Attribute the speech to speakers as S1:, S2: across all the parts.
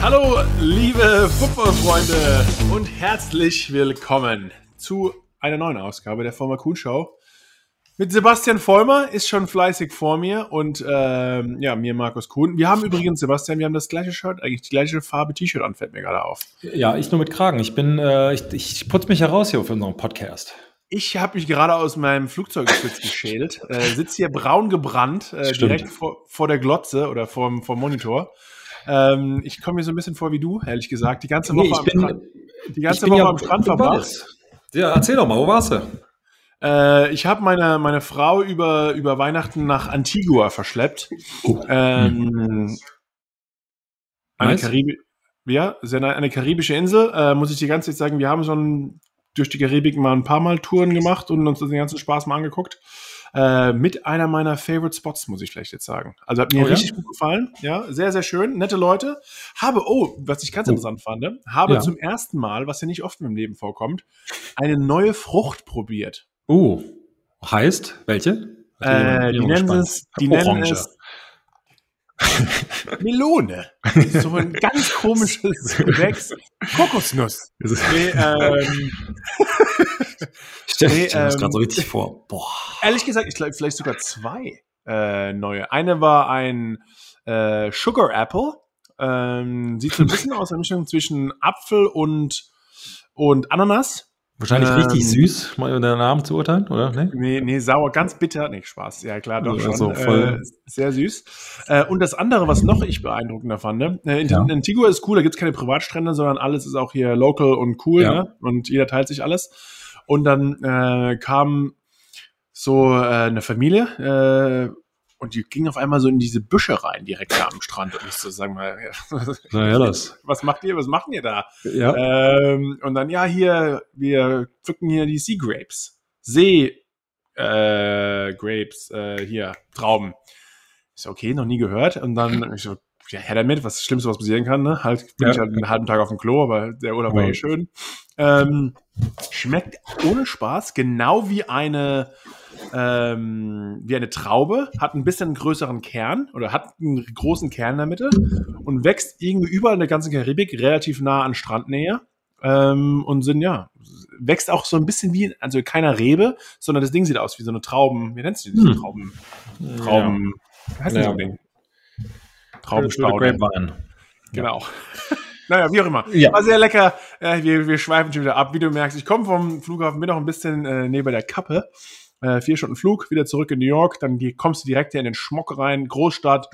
S1: Hallo, liebe Footballfreunde und herzlich willkommen zu einer neuen Ausgabe der Former Kuhn Show. Mit Sebastian Vollmer ist schon fleißig vor mir und ähm, ja, mir Markus Kuhn. Wir haben übrigens, Sebastian, wir haben das gleiche Shirt, eigentlich die gleiche Farbe T-Shirt an, fällt mir gerade auf.
S2: Ja, ich nur mit Kragen. Ich bin, äh, ich, ich putze mich heraus hier für unseren Podcast.
S1: Ich habe mich gerade aus meinem Flugzeugschutz geschält, äh, sitze hier braun gebrannt, äh, direkt vor, vor der Glotze oder vor, vor Monitor. Ähm, ich komme mir so ein bisschen vor wie du, ehrlich gesagt. Die ganze Woche
S2: Nee,
S1: am
S2: bin-
S1: Strand, die ganze Woche
S2: ja-
S1: am Strand verbracht.
S2: Ja, erzähl doch mal, wo warst du?
S1: Äh, ich habe meine, meine Frau über, über Weihnachten nach Antigua verschleppt. Ähm, eine,
S2: Nice.
S1: Ja, eine, karibische Insel. Äh, muss ich die ganze Zeit sagen, wir haben schon durch die Karibik mal ein paar Mal Touren gemacht und uns den ganzen Spaß mal angeguckt. Äh, mit einer meiner Favorite Spots, muss ich vielleicht jetzt sagen. Also hat mir
S2: Oh ja?
S1: richtig gut gefallen. Ja, sehr, sehr schön. Nette Leute. Habe, oh, was ich ganz
S2: Oh.
S1: interessant fand, habe
S2: Ja.
S1: zum ersten Mal, was ja nicht oft im Leben vorkommt, eine neue Frucht probiert.
S2: Oh, heißt welche?
S1: Äh, die nennen es, die nennen es Melone. So ein ganz komisches Gewächs. Kokosnuss. Nee, ähm,
S2: Ich stell
S1: Nee,
S2: ich mir das
S1: ähm,
S2: gerade so richtig vor. Boah.
S1: ehrlich gesagt, ich glaube vielleicht sogar zwei äh, neue. Eine war ein äh, Sugar Apple. Ähm, sieht so ein bisschen aus, eine Mischung zwischen Apfel und, und Ananas.
S2: Wahrscheinlich
S1: ähm,
S2: richtig süß, mal über den Namen zu urteilen, oder? Nee?
S1: Nee, nee, sauer, ganz bitter. Nee, Spaß. Ja, klar, doch
S2: Ja,
S1: schon.
S2: so voll-
S1: äh, sehr süß. Äh, und das andere, was noch ich beeindruckender fand, ne? äh, in
S2: Ja.
S1: Antigua ist cool, da gibt's keine Privatstrände, sondern alles ist auch hier local und cool,
S2: Ja.
S1: ne? Und jeder teilt sich alles. Und dann äh, kam so äh, eine Familie, äh, und die ging auf einmal so in diese Büsche rein, direkt da am Strand. Und ich so, sag mal, ja,
S2: Na ja, das.
S1: was macht ihr, was machen ihr da?
S2: Ja.
S1: Ähm, und dann, ja, hier, wir pflücken hier die Sea Grapes. See äh, Grapes, äh, hier, Trauben. Ich so, okay, noch nie gehört. Und dann, ich so, ja, her damit, was das Schlimmste, was passieren kann, ne? Halt, bin
S2: Ja.
S1: ich halt einen halben Tag auf dem Klo, aber der Urlaub war
S2: Ja.
S1: eh schön. Ähm, schmeckt ohne Spaß genau wie eine, ähm, wie eine Traube, hat ein bisschen größeren Kern oder hat einen großen Kern in der Mitte und wächst irgendwie überall in der ganzen Karibik relativ nah an Strandnähe. Ähm, und sind, ja, wächst auch so ein bisschen wie, also keiner Rebe, sondern das Ding sieht aus wie so eine Trauben, wie nennst du diese
S2: Hm.
S1: Trauben? Trauben, wie heißt
S2: Ja.
S1: Ding? Traubenstaude.
S2: Grapevine.
S1: Genau. naja, wie auch immer.
S2: Ja.
S1: War sehr lecker. Wir, wir schweifen schon wieder ab. Wie du merkst, ich komme vom Flughafen, bin noch ein bisschen äh, neben der Kappe. Äh, vier Stunden Flug, wieder zurück in New York. Dann kommst du direkt hier in den Schmock rein. Großstadt.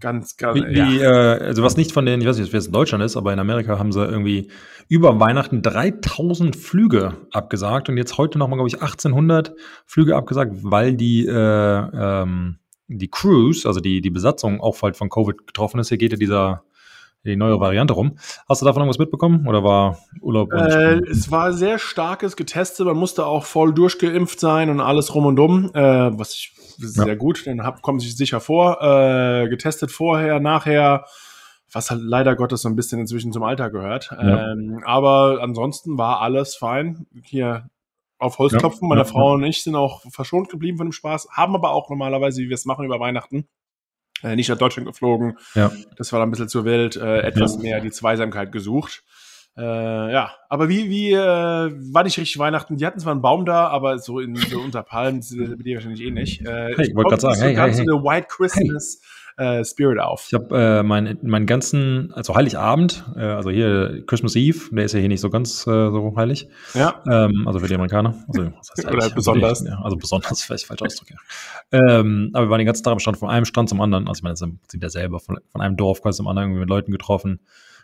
S1: Ganz, ganz,
S2: Wie, wie, äh, also was nicht von den, ich weiß nicht, wie es in Deutschland ist, aber in Amerika haben sie irgendwie über Weihnachten 3000 Flüge abgesagt und jetzt heute nochmal, glaube ich, 1800 Flüge abgesagt, weil die, äh, ähm, die Crews, also die, die Besatzung auch halt von Covid getroffen ist. Hier geht ja dieser, die neue Variante rum. Hast du davon irgendwas mitbekommen oder war Urlaub?
S1: Äh, es war sehr starkes getestet. Man musste auch voll durchgeimpft sein und alles rum und um. Äh, was ich
S2: Ja.
S1: sehr gut, dann hab, kommen sich sicher vor. Äh, getestet vorher, nachher. Was halt leider Gottes so ein bisschen inzwischen zum Alter gehört.
S2: Ja.
S1: Ähm, aber ansonsten war alles fein. Hier auf Holz
S2: Ja,
S1: klopfen. Meine
S2: ja,
S1: Frau und ich sind auch verschont geblieben von dem Spaß. Haben aber auch normalerweise, wie wir es machen über Weihnachten, äh, nicht nach Deutschland geflogen.
S2: ja.
S1: Das war dann ein bisschen zu wild, äh, etwas
S2: Ja.
S1: mehr die Zweisamkeit gesucht. Äh, ja, aber wie, wie, äh, war nicht richtig Weihnachten? Die hatten zwar einen Baum da, aber so in so unter Palmen, mit dir wahrscheinlich eh nicht. Äh,
S2: Hey, ich wollte grad sagen, hey, hey,
S1: so eine White Christmas äh, Spirit auf.
S2: Ich habe äh, meinen meinen ganzen, also Heiligabend, äh, also hier Christmas Eve, der ist ja hier nicht so ganz äh, so heilig.
S1: Ja,
S2: Ähm, also für die Amerikaner. Also,
S1: Oder besonders.
S2: Also, ja, also besonders, vielleicht falsch Ausdruck, ja. Ähm, aber wir waren den ganzen Tag am Strand, von einem Strand zum anderen. Also ich meine, das sind ja selber von, von einem Dorf quasi zum anderen mit Leuten getroffen,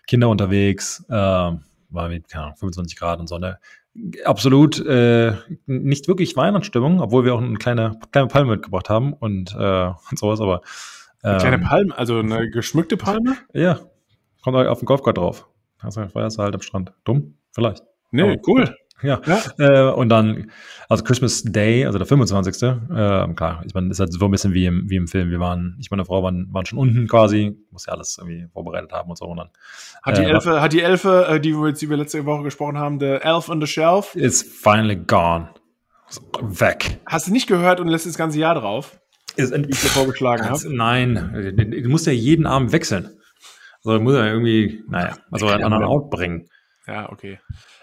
S2: Kinder unterwegs, ähm, war mit, keine Ahnung, 25 Grad und Sonne. Absolut äh, nicht wirklich Weihnachtsstimmung, obwohl wir auch eine kleine, kleine Palme mitgebracht haben und, äh, und sowas, aber
S1: eine kleine
S2: ähm,
S1: Palme, also eine geschmückte Palme?
S2: ja, kommt halt auf den Golfkart drauf. Feierst du halt am Strand. Dumm? Vielleicht.
S1: Nee,
S2: Aber-
S1: cool.
S2: Ja.
S1: Ja.
S2: Äh, und dann, also Christmas Day, also der 25. Äh, klar, ich meine, ist halt so ein bisschen wie im, wie im Film. Wir waren, ich meine Frau waren, waren schon unten quasi, muss ja alles irgendwie vorbereitet haben und so. Und dann
S1: Hat die
S2: Äh,
S1: Elfe, hat die Elfe, äh, die wir, jetzt- wir letzte Woche gesprochen haben, The Elf on the Shelf,
S2: ist finally gone. Weg.
S1: hast du nicht gehört und lässt das ganze Jahr drauf,
S2: Ist
S1: wie ich dir vorgeschlagen habe?
S2: Nein, du musst ja jeden Abend wechseln. Also muss er irgendwie, naja, also einen anderen Ort bringen.
S1: Ja, okay.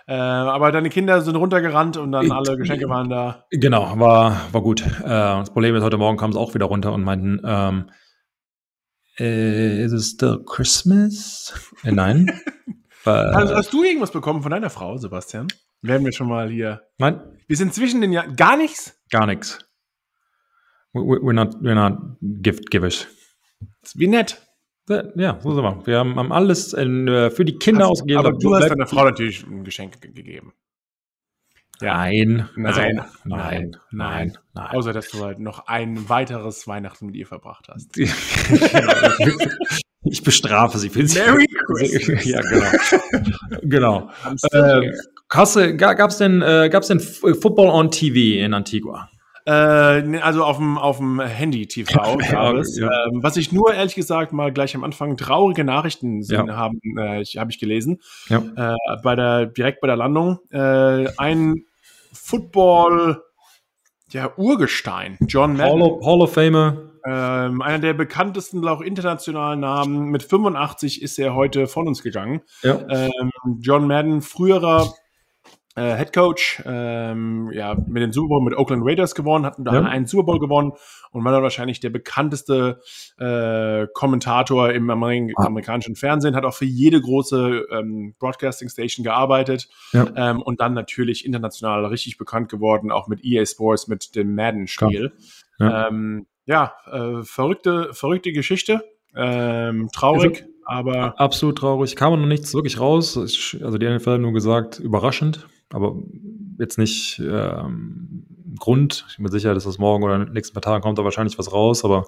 S1: Äh, aber deine Kinder sind runtergerannt und dann alle Geschenke waren da.
S2: Genau, war, war gut. Äh, das Problem ist, heute Morgen kamen sie auch wieder runter und meinten, ähm, äh, ist es still Christmas? Äh, nein.
S1: also, hast du irgendwas bekommen von deiner Frau, Sebastian? Werden wir schon mal hier.
S2: Nein.
S1: Wir sind zwischen den Jahren. Gar nichts?
S2: Gar nichts. We're not, we're not gift givers.
S1: Wie nett.
S2: Ja, so sind wir. Wir haben alles in, äh, für die Kinder hast, ausgegeben.
S1: Aber du hast deiner Frau natürlich ein Geschenk gegeben.
S2: Ja. Nein.
S1: Nein,
S2: also,
S1: nein, nein, nein, nein, Außer, dass du halt noch ein weiteres Weihnachten mit ihr verbracht hast.
S2: ich bestrafe sie.
S1: Merry Christmas.
S2: ja, genau. genau. Äh, Gab es denn, äh, gab's denn Football on TV in Antigua?
S1: Äh, also auf dem, auf dem Handy-TV gab es. Ja. Ähm, was ich nur ehrlich gesagt mal gleich am Anfang traurige Nachrichten sind, ja. haben, äh, ich, habe ich gelesen. Ja. Äh, bei der, direkt bei der Landung. Äh, ein Football, ja, Urgestein, John
S2: Madden. Hall of, Hall of Famer.
S1: Ähm, einer der bekanntesten, auch internationalen Namen. Mit 85 ist er heute von uns gegangen. Ja. Ähm, John Madden, früherer äh, Head Coach, ähm, ja, mit dem Super Bowl mit Oakland Raiders gewonnen, hatten da ja. einen Super Bowl gewonnen und war dann wahrscheinlich der bekannteste äh, Kommentator im Amerik ah. amerikanischen Fernsehen, hat auch für jede große ähm, Broadcasting Station gearbeitet ja. ähm, und dann natürlich international richtig bekannt geworden, auch mit EA Sports, mit dem Madden-Spiel. Ja, ähm, ja äh, verrückte, verrückte Geschichte, ähm, traurig. Also, aber
S2: absolut traurig. Kam noch nichts wirklich raus. Also die NFL hat nur gesagt, überraschend aber jetzt nicht ähm, Grund. Ich bin mir sicher, dass das morgen oder in den nächsten paar Tagen kommt da wahrscheinlich was raus, aber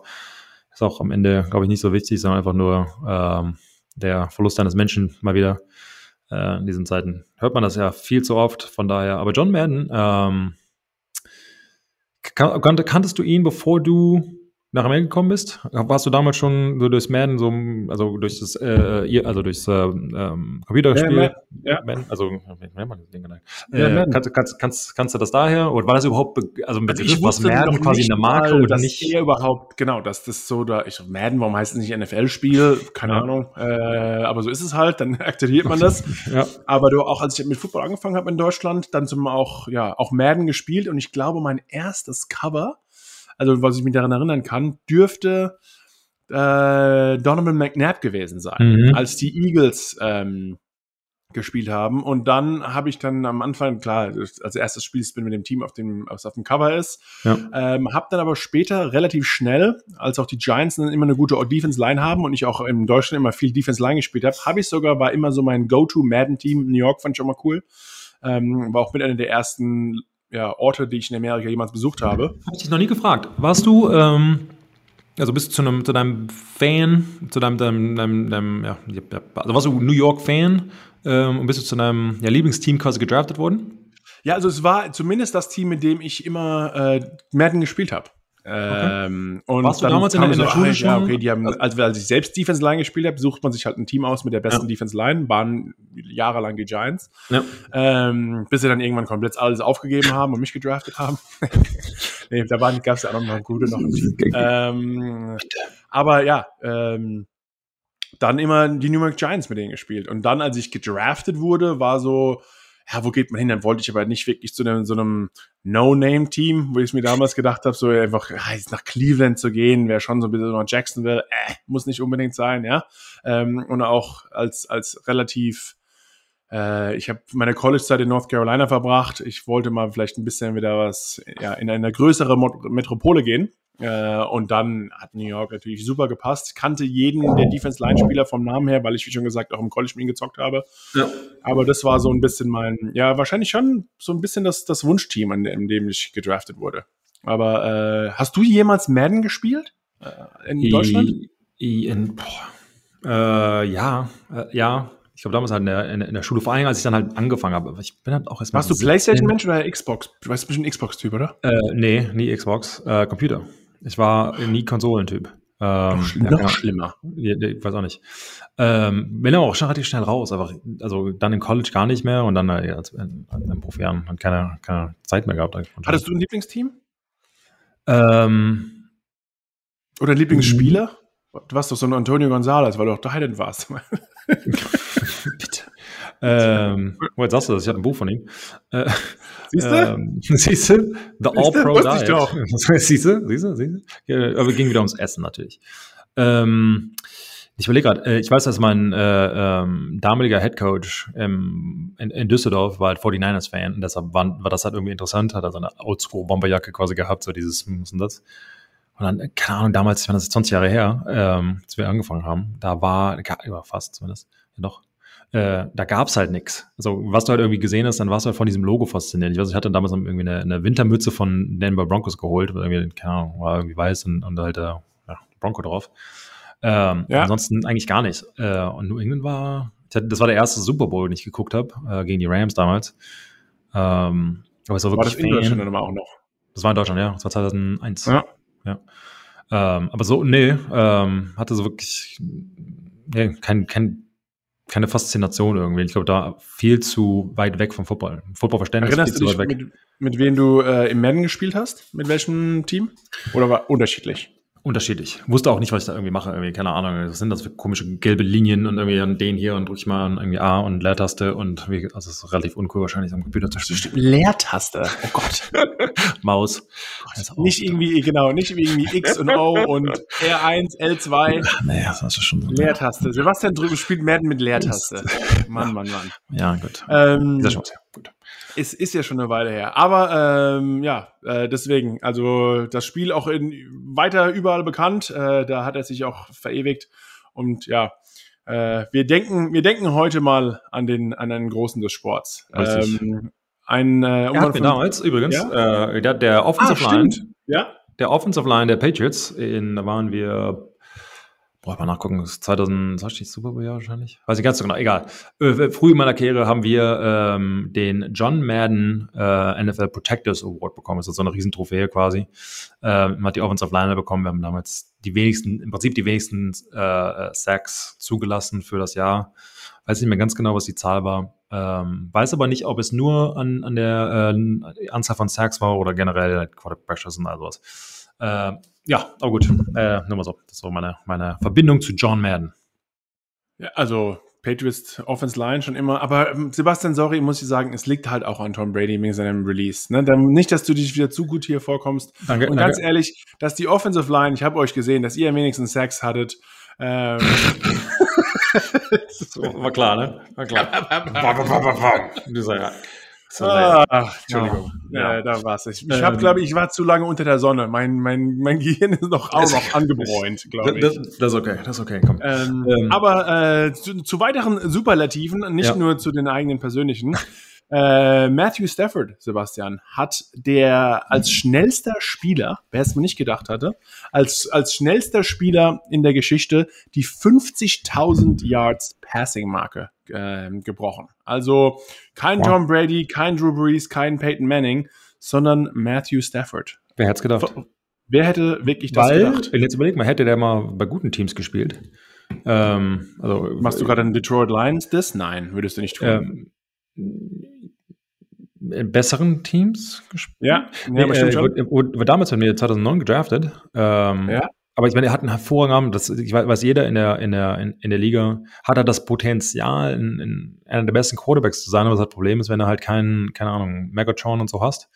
S2: ist auch am Ende, glaube ich, nicht so wichtig, sondern einfach nur ähm, der Verlust eines Menschen mal wieder. Äh, in diesen Zeiten hört man das ja viel zu oft, von daher. Aber John Madden, ähm, kan kanntest du ihn, bevor du nach Amerika gekommen bist? Warst du damals schon so durchs Madden, so, also durch das, äh, also durchs äh, ähm, Computerspiel? Ja, ja. Madden, also, genannt? Ja, äh, kannst, kannst, kannst, kannst du das daher? Oder war das überhaupt, also
S1: mit also ich was Madden quasi in der Marke oder nicht? Er überhaupt, genau, dass das so da, ich Madden, warum heißt es nicht NFL-Spiel? Keine ja. Ahnung. Äh, aber so ist es halt, dann aktiviert man das. ja. Aber du, auch als ich mit Football angefangen habe in Deutschland, dann zum auch, ja, auch Madden gespielt und ich glaube, mein erstes Cover also was ich mich daran erinnern kann, dürfte äh, Donovan McNabb gewesen sein, mhm. als die Eagles ähm, gespielt haben. Und dann habe ich dann am Anfang, klar, als erstes Spiel bin mit dem Team auf dem, was auf dem Cover ist, ja. ähm, habe dann aber später relativ schnell, als auch die Giants dann immer eine gute Defense-Line haben und ich auch in Deutschland immer viel Defense-Line gespielt habe, habe ich sogar, war immer so mein Go-To-Madden-Team. New York fand ich schon mal cool. Ähm, war auch mit einer der ersten ja, Orte, die ich in Amerika jemals besucht habe.
S2: Habe ich dich noch nie gefragt. Warst du, ähm, also bist du zu, einem, zu deinem Fan, zu deinem, deinem, deinem, deinem ja, also warst du New York-Fan ähm, und bist du zu deinem ja, Lieblingsteam quasi gedraftet worden?
S1: Ja, also es war zumindest das Team, mit dem ich immer äh, Madden gespielt habe. Okay. Ähm, und
S2: Warst du damals in der, in der Schule
S1: schon? Ja, okay, die haben, also als ich selbst Defense Line gespielt habe, sucht man sich halt ein Team aus mit der besten ja. Defense Line, waren jahrelang die Giants, ja. ähm, bis sie dann irgendwann komplett alles aufgegeben haben und mich gedraftet haben. nee, da gab es ja auch noch gute noch. ähm, aber ja, ähm, dann immer die New York Giants mit denen gespielt. Und dann, als ich gedraftet wurde, war so, ja, wo geht man hin? Dann wollte ich aber nicht wirklich zu einem, so einem No-Name-Team, wo ich mir damals gedacht habe, so einfach ja, jetzt nach Cleveland zu gehen, wäre schon so ein bisschen nach Jacksonville, äh, muss nicht unbedingt sein, ja. Ähm, und auch als, als relativ äh, ich habe meine College-Zeit in North Carolina verbracht. Ich wollte mal vielleicht ein bisschen wieder was ja, in eine größere Metropole gehen. Äh, und dann hat New York natürlich super gepasst. Kannte jeden der Defense-Line-Spieler vom Namen her, weil ich, wie schon gesagt, auch im College mit ihm gezockt habe. Ja. Aber das war so ein bisschen mein, ja, wahrscheinlich schon so ein bisschen das, das Wunschteam, in, in dem ich gedraftet wurde. Aber äh, hast du jemals Madden gespielt?
S2: Äh, in Deutschland? I, in, äh, ja, äh, ja. Ich glaube, damals halt in der, in der Schule, vor allem als ich dann halt angefangen habe. Ich bin halt auch erstmal.
S1: Warst du Playstation-Mensch oder Xbox? Du weißt bestimmt Xbox-Typ, oder?
S2: Nee, nie Xbox. Äh, Computer. Ich war nie Konsolentyp.
S1: Ähm, noch, ja, noch schlimmer.
S2: Ich weiß auch nicht. Ähm, bin aber auch schon relativ schnell raus. Einfach, also dann im College gar nicht mehr und dann äh, als, in, in Profijahren hat keine, keine Zeit mehr gehabt.
S1: Hattest du ein Lieblingsteam? Ähm, Oder ein Lieblingsspieler? Du warst doch so ein Antonio Gonzalez, weil du auch Titan warst.
S2: Bitte. Ähm, wo jetzt sagst du das? Ich habe ein Buch von ihm. Äh,
S1: Siehst du?
S2: ähm, siehst du? The All-Pro Diet.
S1: doch.
S2: siehst du? Siehst du? Siehst du? Aber ging wieder ums Essen natürlich. Ähm, ich überlege gerade, ich weiß, dass mein äh, ähm, damaliger Headcoach ähm, in, in Düsseldorf war halt 49ers-Fan und deshalb war, war das halt irgendwie interessant, hat er so eine Oldschool-Bomberjacke quasi gehabt, so dieses was und das. Und dann, keine Ahnung, damals, ich meine, das ist 20 Jahre her, ähm, als wir angefangen haben, da war, ja, fast zumindest, ja doch, äh, da gab's halt nix. Also, was du halt irgendwie gesehen hast, dann warst du halt von diesem Logo fasziniert. Ich weiß, ich hatte damals irgendwie eine, eine Wintermütze von Denver Broncos geholt, irgendwie, keine Ahnung, war irgendwie weiß und, und halt der ja, Bronco drauf. Ähm,
S1: Ja.
S2: Ansonsten eigentlich gar nicht. Äh, und New England war, das war der erste Super Bowl, den ich geguckt habe, äh, gegen die Rams damals. Ähm, aber es war
S1: War
S2: wirklich
S1: das in Deutschland dann auch noch?
S2: Das war in Deutschland, ja. Das war 2001.
S1: Ja.
S2: ja. Ähm, aber so, nee, ähm, hatte so wirklich nee, kein, kein, keine Faszination irgendwie. Ich glaube, da viel zu weit weg vom Football. Footballverständnis
S1: Erinnerst
S2: viel
S1: du
S2: zu
S1: dich,
S2: weit weg.
S1: mit, mit wem du äh, im Madden gespielt hast? Mit welchem Team? Oder war unterschiedlich?
S2: Unterschiedlich. Wusste auch nicht, was ich da irgendwie mache. Irgendwie, keine Ahnung. Was sind das für komische gelbe Linien und irgendwie an den hier und drücke ich mal an irgendwie A und Leertaste und wie, also es ist relativ uncool wahrscheinlich am Computer zu spielen.
S1: Leertaste. Oh Gott.
S2: Maus. Auch-
S1: nicht irgendwie, genau, nicht irgendwie X und O und R1, L2.
S2: Nee, das ist schon so.
S1: Leertaste. Sebastian drüben spielt Madden mit Leertaste. Mann, Mann, Mann.
S2: Ja, gut.
S1: Ähm,
S2: Dieser Chance, ja. Gut.
S1: Es ist ja schon eine Weile her. Aber ähm, ja, äh, deswegen, also das Spiel auch in weiter überall bekannt. Äh, da hat er sich auch verewigt. Und ja, äh, wir denken, wir denken heute mal an den an einen Großen des Sports.
S2: Richtig.
S1: Ähm, ein äh,
S2: Er hat mir damals übrigens, äh, der, der
S1: ah,
S2: Offensive Line,
S1: stimmt. Ja,
S2: der Offensive Line der Patriots, in, da waren wir, boah, mal nachgucken, das ist 2000, was steht Super Bowl wahrscheinlich? Weiß ich ganz so genau, egal. Äh, früh in meiner Karriere haben wir ähm, den John Madden äh, NFL Protectors Award bekommen. Das ist so eine riesen Trophäe quasi. Ähm, man hat die Offensive Line bekommen. Wir haben damals die wenigsten, im Prinzip die wenigsten äh, Sacks zugelassen für das Jahr. Weiß nicht mehr ganz genau, was die Zahl war. Ähm, weiß aber nicht, ob es nur an, an der äh, Anzahl von Sacks war oder generell Quarterback Pressures und all sowas. Äh, ja, aber gut, äh, nur mal so. Das war meine, meine Verbindung zu John Madden.
S1: ja also Patriots Offense Line schon immer. Aber ähm, Sebastian, sorry, muss ich sagen, es liegt halt auch an Tom Brady wegen seinem Release. Ne? Nicht, dass du dich wieder zu gut hier vorkommst.
S2: Danke.
S1: Und ganz ehrlich, dass die Offensive Line, ich habe euch gesehen, dass ihr am wenigsten Sex hattet. Ähm,
S2: war klar, ne? War klar. Dieser,
S1: Ach, Entschuldigung.
S2: Ja.
S1: Äh, da war's. Ich, ich
S2: Ähm,
S1: habe, glaube ich, ich war zu lange unter der Sonne. Mein, mein, mein Gehirn ist noch auch noch angebräunt, glaube ich.
S2: das, das ist okay, das ist okay, komm.
S1: Ähm,
S2: Ähm.
S1: aber äh, zu, zu weiteren Superlativen, nicht
S2: Ja.
S1: nur zu den eigenen persönlichen. Äh, Matthew Stafford, Sebastian, hat der als schnellster Spieler, wer es mir nicht gedacht hatte, als, als schnellster Spieler in der Geschichte die 50.000 Yards Passing-Marke ähm, gebrochen. Also kein
S2: Wow.
S1: Tom Brady, kein Drew Brees, kein Peyton Manning, sondern Matthew Stafford.
S2: Wer hätte es gedacht?
S1: Wer hätte wirklich das
S2: Weil,
S1: gedacht?
S2: jetzt überleg mal, hätte der mal bei guten Teams gespielt. Ähm, also,
S1: Machst du gerade einen Detroit Lions das? Nein, würdest du nicht tun.
S2: ähm, in besseren Teams gespielt?
S1: ja,
S2: Nee,
S1: ja,
S2: äh, wurde, wurde damals von mir 2009 gedraftet. Ähm,
S1: Ja.
S2: Aber ich meine, er hat einen hervorragenden, das, ich weiß, jeder in der, in der, in, in der Liga, hat er das Potenzial, in, in einer der besten Quarterbacks zu sein, aber das Problem ist, wenn du halt keinen, keine Ahnung, Megatron und so hast,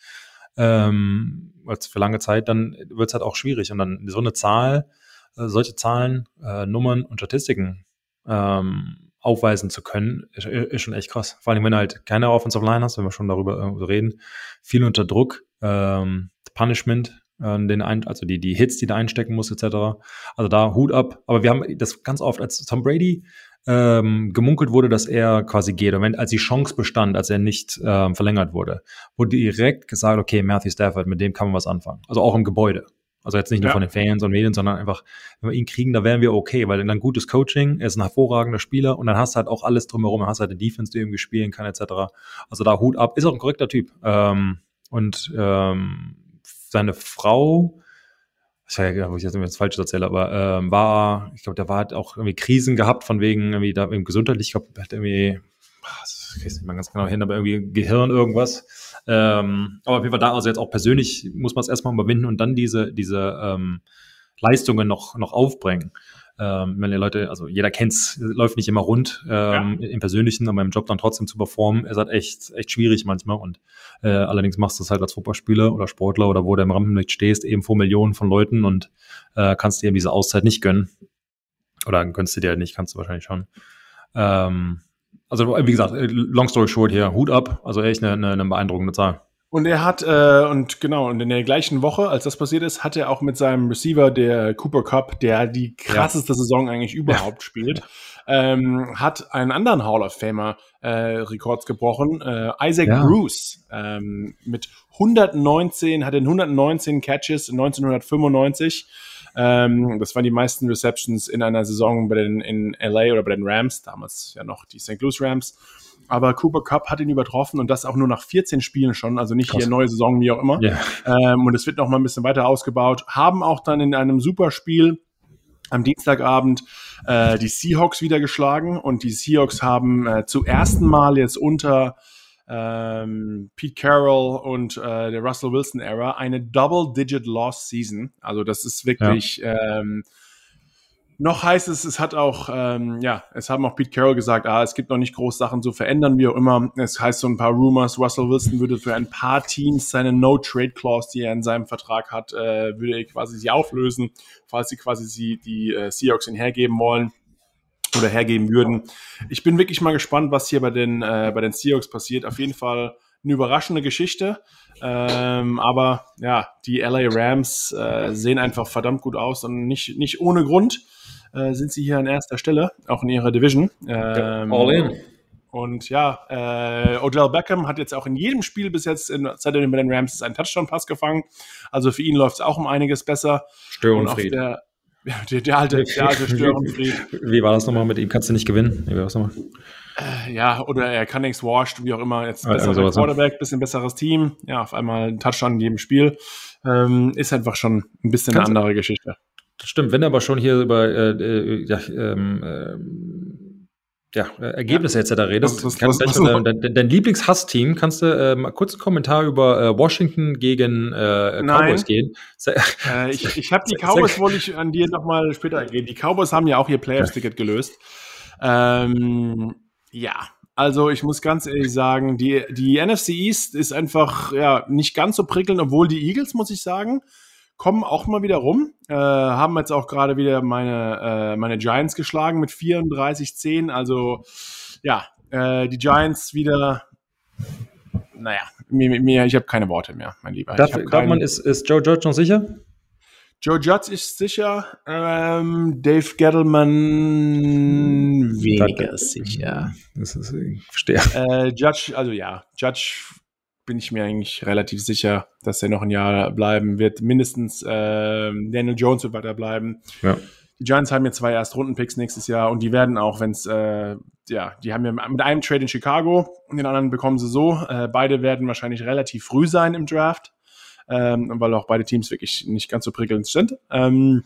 S2: ähm, als für lange Zeit, dann wird es halt auch schwierig. Und dann so eine Zahl, äh, solche Zahlen, äh, Nummern und Statistiken ähm, aufweisen zu können, ist, ist schon echt krass. Vor allem, wenn du halt keine Offensive Line hast, wenn wir schon darüber äh, reden, viel unter Druck, ähm, Punishment, den ein, also die, die Hits, die du einstecken musst, etc. Also da Hut ab. Aber wir haben das ganz oft, als Tom Brady ähm, gemunkelt wurde, dass er quasi geht. Und wenn, als die Chance bestand, als er nicht ähm, verlängert wurde, wurde direkt gesagt, okay, Matthew Stafford, mit dem kann man was anfangen. Also auch im Gebäude. Also jetzt nicht nur
S1: Ja.
S2: von den Fans und Medien, sondern einfach, wenn wir ihn kriegen, da wären wir okay, weil dann gutes Coaching, er ist ein hervorragender Spieler und dann hast du halt auch alles drumherum, dann hast du halt eine Defense, die irgendwie spielen kann, etc. Also da Hut ab, ist auch ein korrekter Typ. Ähm, und ähm, seine Frau, ich sage ja, wo ich jetzt irgendwie was Falsches erzähle, aber ähm, war, ich glaube, der war halt auch irgendwie Krisen gehabt von wegen irgendwie da im gesundheitlich, ich glaube, hat irgendwie, ah, das kriege ich nicht mal ganz genau hin, aber irgendwie Gehirn irgendwas. Ähm, aber auf jeden Fall da, also jetzt auch persönlich muss man es erstmal überwinden und dann diese, diese ähm, Leistungen noch, noch aufbringen. Ähm, wenn die Leute, also jeder kennt's, läuft nicht immer rund ähm, ja. im Persönlichen, aber im Job dann trotzdem zu performen, ist halt echt, echt schwierig manchmal. Und äh, allerdings machst du es halt als Fußballspieler oder Sportler oder wo du im Rampenlicht stehst, eben vor Millionen von Leuten und äh, kannst dir eben diese Auszeit nicht gönnen. Oder gönnst du dir halt nicht, kannst du wahrscheinlich schon. Ähm, also wie gesagt, long story short hier, Hut ab, also echt eine, eine, eine beeindruckende Zahl.
S1: Und er hat, äh, und genau, und in der gleichen Woche, als das passiert ist, hat er auch mit seinem Receiver, der Cooper Cup, der die krasseste ja. Saison eigentlich überhaupt ja. spielt, ähm, hat einen anderen Hall of Famer äh, Rekords gebrochen, äh, Isaac ja. Bruce, ähm, mit 119, hat in 119 Catches 1995. Ähm, das waren die meisten Receptions in einer Saison bei den in LA oder bei den Rams, damals ja noch die St. Louis Rams. Aber Cooper Cup hat ihn übertroffen und das auch nur nach 14 Spielen schon, also nicht Krass. hier neue Saison, wie auch immer. Yeah. Ähm, und es wird noch mal ein bisschen weiter ausgebaut. Haben auch dann in einem Superspiel am Dienstagabend äh, die Seahawks wieder geschlagen und die Seahawks haben äh, zum ersten Mal jetzt unter ähm, Pete Carroll und äh, der Russell Wilson Era eine Double-Digit Loss Season. Also das ist wirklich ja. ähm, noch heißt es, es hat auch, ähm, ja, es haben auch Pete Carroll gesagt, ah, es gibt noch nicht groß Sachen zu verändern, wie auch immer. Es heißt so ein paar Rumors, Russell Wilson würde für ein paar Teams seine No-Trade-Clause, die er in seinem Vertrag hat, äh, würde er quasi sie auflösen, falls sie quasi sie, die äh, Seahawks ihn hergeben wollen oder hergeben würden. Ich bin wirklich mal gespannt, was hier bei den, äh, bei den Seahawks passiert. Auf jeden Fall eine überraschende Geschichte. Ähm, aber ja, die LA Rams äh, sehen einfach verdammt gut aus und nicht, nicht ohne Grund äh, sind sie hier an erster Stelle, auch in ihrer Division. Ähm, All in. Und ja, äh, Odell Beckham hat jetzt auch in jedem Spiel bis jetzt, in, seit er bei den Rams ist, einen Touchdown-Pass gefangen. Also für ihn läuft es auch um einiges besser.
S2: Störenfried.
S1: Der, der, der, alte, der alte Störenfried.
S2: Wie war das nochmal mit ihm? Kannst du nicht gewinnen? Wie war das nochmal?
S1: Äh, ja, oder er kann nichts washed, wie auch immer. Jetzt besserer also Quarterback, bisschen besseres Team. Ja, auf einmal ein Touchdown in jedem Spiel. Ähm, ist einfach schon ein bisschen Kannst eine andere Geschichte.
S2: Das stimmt, wenn du aber schon hier über äh, äh, ja, ähm, äh, ja, Ergebnisse ja. etc. redest, was, was, was, was dein, dein Lieblingshassteam, kannst du äh, mal kurz einen Kommentar über äh, Washington gegen äh, Cowboys gehen?
S1: Äh, ich ich habe die Cowboys, wollte ich an dir nochmal später ergehen. Die Cowboys haben ja auch ihr Players-Ticket gelöst. Ähm, ja, also ich muss ganz ehrlich sagen, die, die NFC East ist einfach ja, nicht ganz so prickelnd, obwohl die Eagles, muss ich sagen, kommen auch mal wieder rum. Äh, haben jetzt auch gerade wieder meine, äh, meine Giants geschlagen mit 34-10. Also ja, äh, die Giants wieder. Naja, mir, mir, ich habe keine Worte mehr, mein Lieber.
S2: Darf, darf man, ist, ist Joe Judge noch sicher?
S1: Joe Judge ist sicher. Ähm, Dave Gettleman weniger das, sicher. Das ist, ich verstehe. Äh, Judge, also ja, Judge bin ich mir eigentlich relativ sicher, dass er noch ein Jahr bleiben wird. Mindestens äh, Daniel Jones wird weiter bleiben. Ja. Die Giants haben ja zwei Erstrunden-Picks nächstes Jahr und die werden auch, wenn es, äh, ja, die haben ja mit einem Trade in Chicago und den anderen bekommen sie so. Äh, beide werden wahrscheinlich relativ früh sein im Draft, ähm, weil auch beide Teams wirklich nicht ganz so prickelnd sind. Ähm,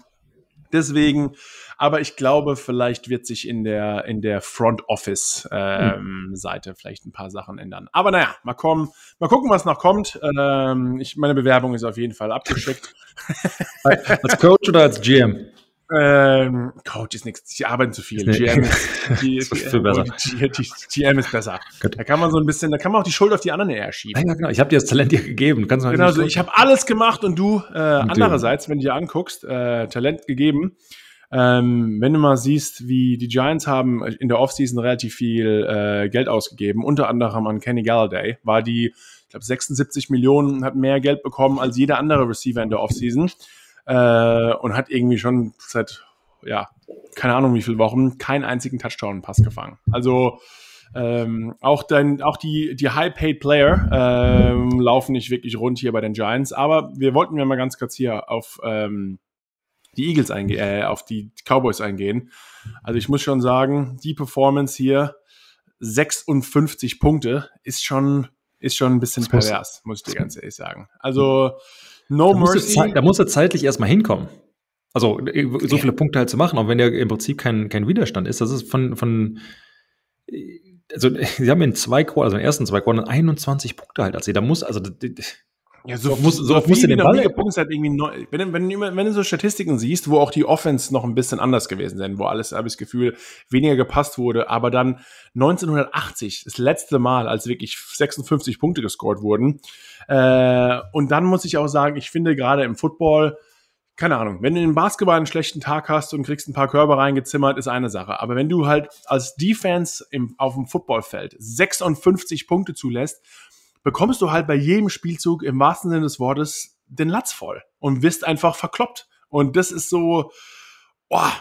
S1: deswegen aber ich glaube, vielleicht wird sich in der, in der Front Office ähm, mhm. Seite vielleicht ein paar Sachen ändern. Aber naja, mal kommen, mal gucken, was noch kommt. Ähm, ich, meine Bewerbung ist auf jeden Fall abgeschickt.
S2: als Coach oder als GM?
S1: Ähm, Coach ist nichts, sie arbeiten zu viel. GM, die, ist die, besser. Die, die, GM ist besser. Gut. Da kann man so ein bisschen, da kann man auch die Schuld auf die anderen eher schieben.
S2: Ja, genau. Ich habe dir das Talent dir gegeben.
S1: Kannst du genau, so, ich habe alles gemacht und du äh, und andererseits, wenn du dir anguckst, äh, Talent gegeben. Ähm, wenn du mal siehst, wie die Giants haben in der Offseason relativ viel äh, Geld ausgegeben, unter anderem an Kenny Galladay, war die, ich glaube, 76 Millionen, hat mehr Geld bekommen als jeder andere Receiver in der Offseason äh, und hat irgendwie schon seit, ja, keine Ahnung wie viele Wochen, keinen einzigen Touchdown-Pass gefangen. Also ähm, auch, dein, auch die, die High-Paid-Player ähm, laufen nicht wirklich rund hier bei den Giants, aber wir wollten ja mal ganz kurz hier auf ähm, die Eagles eingehen, äh, auf die Cowboys eingehen. Also ich muss schon sagen, die Performance hier, 56 Punkte, ist schon, ist schon ein bisschen das pervers, muss, ich dir ganz ehrlich sagen. Also, no
S2: da
S1: mercy.
S2: Musst da muss er zeitlich erstmal hinkommen. Also, äh, so viele Punkte halt zu machen, auch wenn ja im Prinzip kein, kein Widerstand ist. Das ist von, von, also, sie haben in zwei Quarters, also in den ersten zwei Quartern 21 Punkte halt. Also, da muss, also,
S1: Ja, so, so, so, so oft musst du den Ball. Halt irgendwie neu, wenn, wenn, wenn, wenn du so Statistiken siehst, wo auch die Offense noch ein bisschen anders gewesen sind, wo alles, habe ich das Gefühl, weniger gepasst wurde, aber dann 1980, das letzte Mal, als wirklich 56 Punkte gescored wurden. Äh, und dann muss ich auch sagen, ich finde gerade im Football, keine Ahnung, wenn du im Basketball einen schlechten Tag hast und kriegst ein paar Körper reingezimmert, ist eine Sache. Aber wenn du halt als Defense im, auf dem Footballfeld 56 Punkte zulässt, bekommst du halt bei jedem Spielzug im wahrsten Sinne des Wortes den Latz voll und wirst einfach verkloppt. Und das ist so, boah,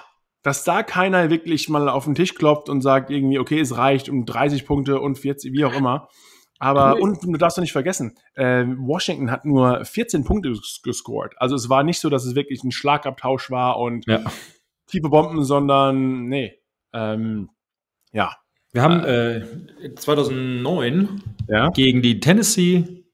S1: dass da keiner wirklich mal auf den Tisch kloppt und sagt irgendwie, okay, es reicht um 30 Punkte und 40, wie auch immer. Aber, und du darfst doch nicht vergessen, äh, Washington hat nur 14 Punkte gescored. Also es war nicht so, dass es wirklich ein Schlagabtausch war und ja. tiefe Bomben, sondern nee. Ähm, ja,
S2: wir haben äh, 2009 ja? gegen die Tennessee,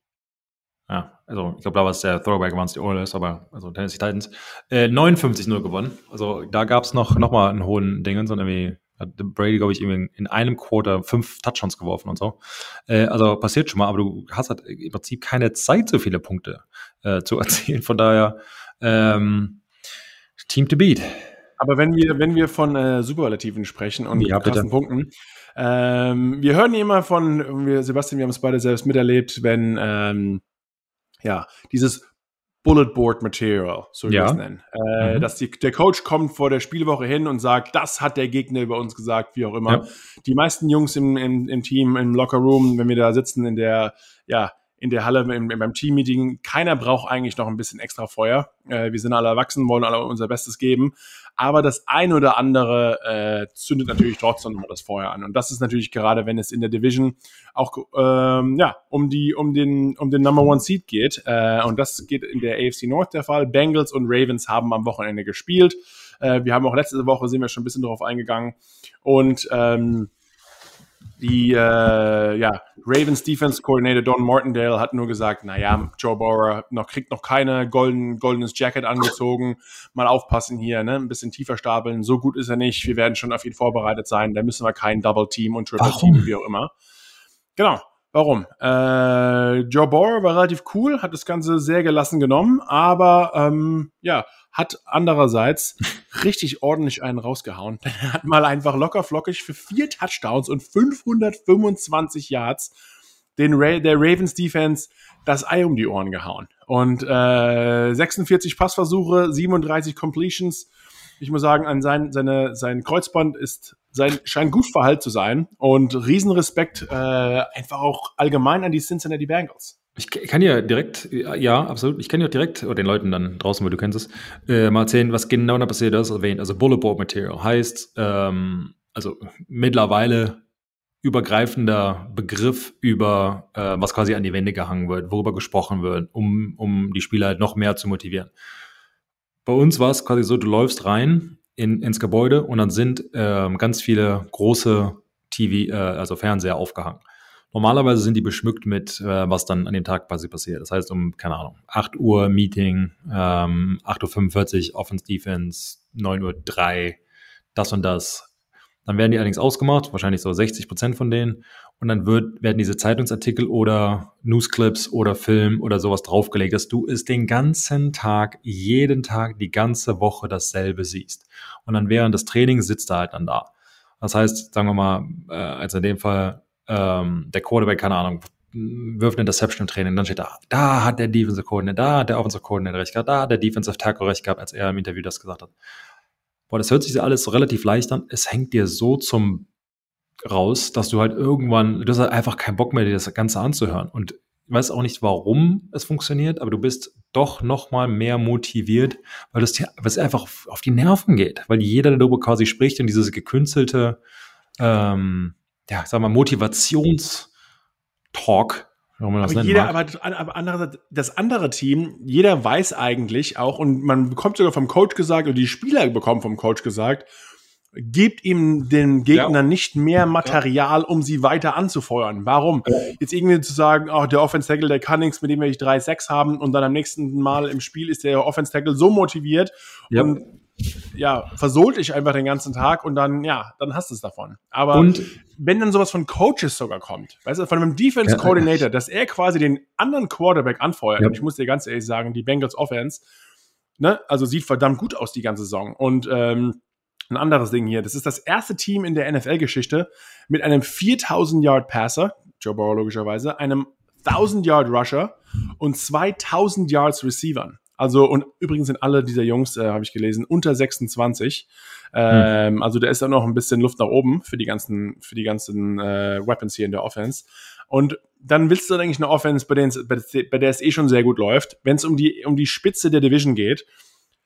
S2: ja, also ich glaube, da war es der Throwback, waren es die Oilers, aber also Tennessee Titans, äh, 59-0 gewonnen. Also da gab es noch, noch mal einen hohen Dingen, sondern irgendwie hat Brady, glaube ich, in einem Quarter fünf Touchdowns geworfen und so. Äh, also passiert schon mal, aber du hast halt im Prinzip keine Zeit, so viele Punkte äh, zu erzielen. Von daher, ähm, Team to beat.
S1: Aber wenn wir, wenn wir von äh, Superlativen sprechen und ja, krassen Punkten, ähm, wir hören immer von, wir, Sebastian, wir haben es beide selbst miterlebt, wenn ähm, ja, dieses Bullet Board Material, so wie ja. wir es nennen. Äh, mhm. Dass die, der Coach kommt vor der Spielwoche hin und sagt, das hat der Gegner über uns gesagt, wie auch immer. Ja. Die meisten Jungs im, im, im Team, im Locker Room, wenn wir da sitzen in der, ja, in der Halle im, beim Team-Meeting. Keiner braucht eigentlich noch ein bisschen extra Feuer. Äh, wir sind alle erwachsen, wollen alle unser Bestes geben aber das ein oder andere äh, zündet natürlich trotzdem noch das Feuer an. Und das ist natürlich gerade, wenn es in der Division auch ähm, ja um die um den um den Number One Seed geht. Äh, und das geht in der AFC North der Fall. Bengals und Ravens haben am Wochenende gespielt. Äh, wir haben auch letzte Woche sind wir schon ein bisschen darauf eingegangen und ähm, die äh, ja, Ravens Defense Coordinator Don Martindale hat nur gesagt, naja, Joe Burrow noch, kriegt noch keine golden, goldenes Jacket angezogen. Mal aufpassen hier, ne? ein bisschen tiefer stapeln. So gut ist er nicht. Wir werden schon auf ihn vorbereitet sein. Da müssen wir kein Double Team und Triple Team, wie auch immer. Genau. Warum? Äh, Joe Burrow war relativ cool, hat das Ganze sehr gelassen genommen, aber ähm, ja, hat andererseits richtig ordentlich einen rausgehauen. Er hat mal einfach locker flockig für vier Touchdowns und 525 Yards den Ra der Ravens Defense das Ei um die Ohren gehauen. Und äh, 46 Passversuche, 37 Completions. Ich muss sagen, an sein, seine, sein Kreuzband ist sein scheint gut verhalten zu sein und Riesenrespekt äh, einfach auch allgemein an die Cincinnati Bengals.
S2: Ich kann ja direkt, ja, absolut. Ich kann ja direkt oder den Leuten dann draußen, weil du kennst es, äh, mal erzählen, was genau da passiert ist, erwähnt. Also Bullet Board Material heißt, ähm, also mittlerweile übergreifender Begriff über, äh, was quasi an die Wände gehangen wird, worüber gesprochen wird, um, um die Spieler halt noch mehr zu motivieren. Bei uns war es quasi so, du läufst rein in, ins Gebäude und dann sind ähm, ganz viele große TV, äh, also Fernseher aufgehangen. Normalerweise sind die beschmückt mit, äh, was dann an dem Tag quasi passiert. Das heißt, um, keine Ahnung, 8 Uhr Meeting, ähm, 8.45 Uhr Offense Defense, 9 Uhr 3, das und das. Dann werden die allerdings ausgemacht, wahrscheinlich so 60 Prozent von denen. Und dann wird, werden diese Zeitungsartikel oder Newsclips oder Film oder sowas draufgelegt, dass du es den ganzen Tag, jeden Tag, die ganze Woche dasselbe siehst. Und dann während des Trainings sitzt er halt dann da. Das heißt, sagen wir mal, äh, als in dem Fall ähm, der Quarterback, keine Ahnung, wirft eine Interception im Training, dann steht da, da hat der Defensive Coordinator, da hat der Offensive Coordinator recht gehabt, da hat der Defensive Tackle recht gehabt, als er im Interview das gesagt hat. Boah, das hört sich alles relativ leicht an. Es hängt dir so zum raus, dass du halt irgendwann, du hast halt einfach keinen Bock mehr, dir das Ganze anzuhören. Und ich weiß auch nicht, warum es funktioniert, aber du bist doch noch mal mehr motiviert, weil es dir, weil es einfach auf, auf die Nerven geht, weil jeder darüber quasi spricht und dieses gekünstelte ähm, ja, sag mal, Motivationstalk.
S1: Aber, jeder, aber, aber andere, das andere Team, jeder weiß eigentlich auch, und man bekommt sogar vom Coach gesagt, oder die Spieler bekommen vom Coach gesagt, gebt ihm den Gegner ja. nicht mehr Material, um sie weiter anzufeuern. Warum? Ja. Jetzt irgendwie zu sagen, oh, der Offense Tackle, der kann nichts, mit dem wir 3-6 haben und dann am nächsten Mal im Spiel ist der Offense Tackle so motiviert ja. und ja, versohlt dich einfach den ganzen Tag und dann, ja, dann hast du es davon. Aber
S2: Und-
S1: wenn dann sowas von Coaches sogar kommt, weißt du, von einem Defense
S2: Ja,
S1: Coordinator, dass er quasi den anderen Quarterback anfeuert,
S2: Ja.
S1: und ich muss dir ganz ehrlich sagen, die Bengals Offense, ne, also sieht verdammt gut aus die ganze Saison. Und ähm, ein anderes Ding hier, das ist das erste Team in der NFL-Geschichte mit einem 4000 Yard Passer, Joe Burrow logischerweise, einem 1000 Yard Rusher und 2000 Yards Receivern. Also, und übrigens sind alle dieser Jungs, äh, habe ich gelesen, unter 26. Ähm, Also da ist ja noch ein bisschen Luft nach oben für die ganzen, für die ganzen äh, Weapons hier in der Offense. Und dann willst du dann eigentlich eine Offense, bei, denen bei der es eh schon sehr gut läuft. Wenn es um die, um die Spitze der Division geht,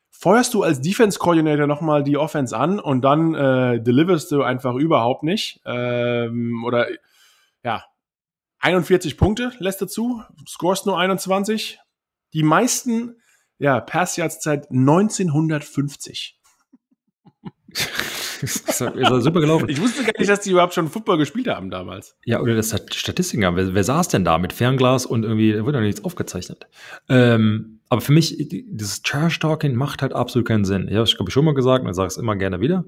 S1: feuerst du als Defense Coordinator nochmal die Offense an und dann äh, deliverst du einfach überhaupt nicht. Ähm, oder ja, 41 Punkte lässt dazu, scorest nur 21. Die meisten ja, seit 1950.
S2: ist ja- ist super gelaufen.
S1: Ich wusste gar nicht, dass die überhaupt schon Football gespielt haben damals.
S2: Ja, oder das hat Statistiken haben. Wer, wer saß denn da mit Fernglas und irgendwie, da wurde doch nichts aufgezeichnet. Ähm, aber für mich, die- dieses Trash-Talking macht halt absolut keinen Sinn. Ich glaube, ich schon mal gesagt und ich sage es immer gerne wieder.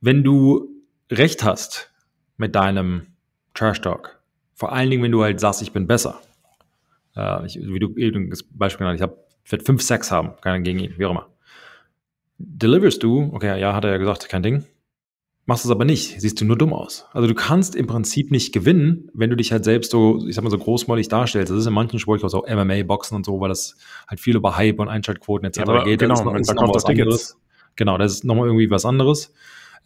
S2: Wenn du recht hast mit deinem Trash-Talk, vor allen Dingen, wenn du halt sagst, ich bin besser. Äh, ich, wie du eben das Beispiel genannt hast, ich hab, ich werde fünf Sacks haben, keiner gegen ihn, wie auch immer. Deliverst du, okay, ja, hat er ja gesagt, kein Ding. Machst es aber nicht, siehst du nur dumm aus. Also du kannst im Prinzip nicht gewinnen, wenn du dich halt selbst so, ich sag mal, so großmäulig darstellst. Das ist in manchen Sportarten auch MMA, Boxen und so, weil das halt viel über Hype und Einschaltquoten etc.
S1: Ja, aber
S2: geht.
S1: genau,
S2: das ist, noch- was
S1: Tickets.
S2: anderes. Genau, das ist nochmal irgendwie was anderes.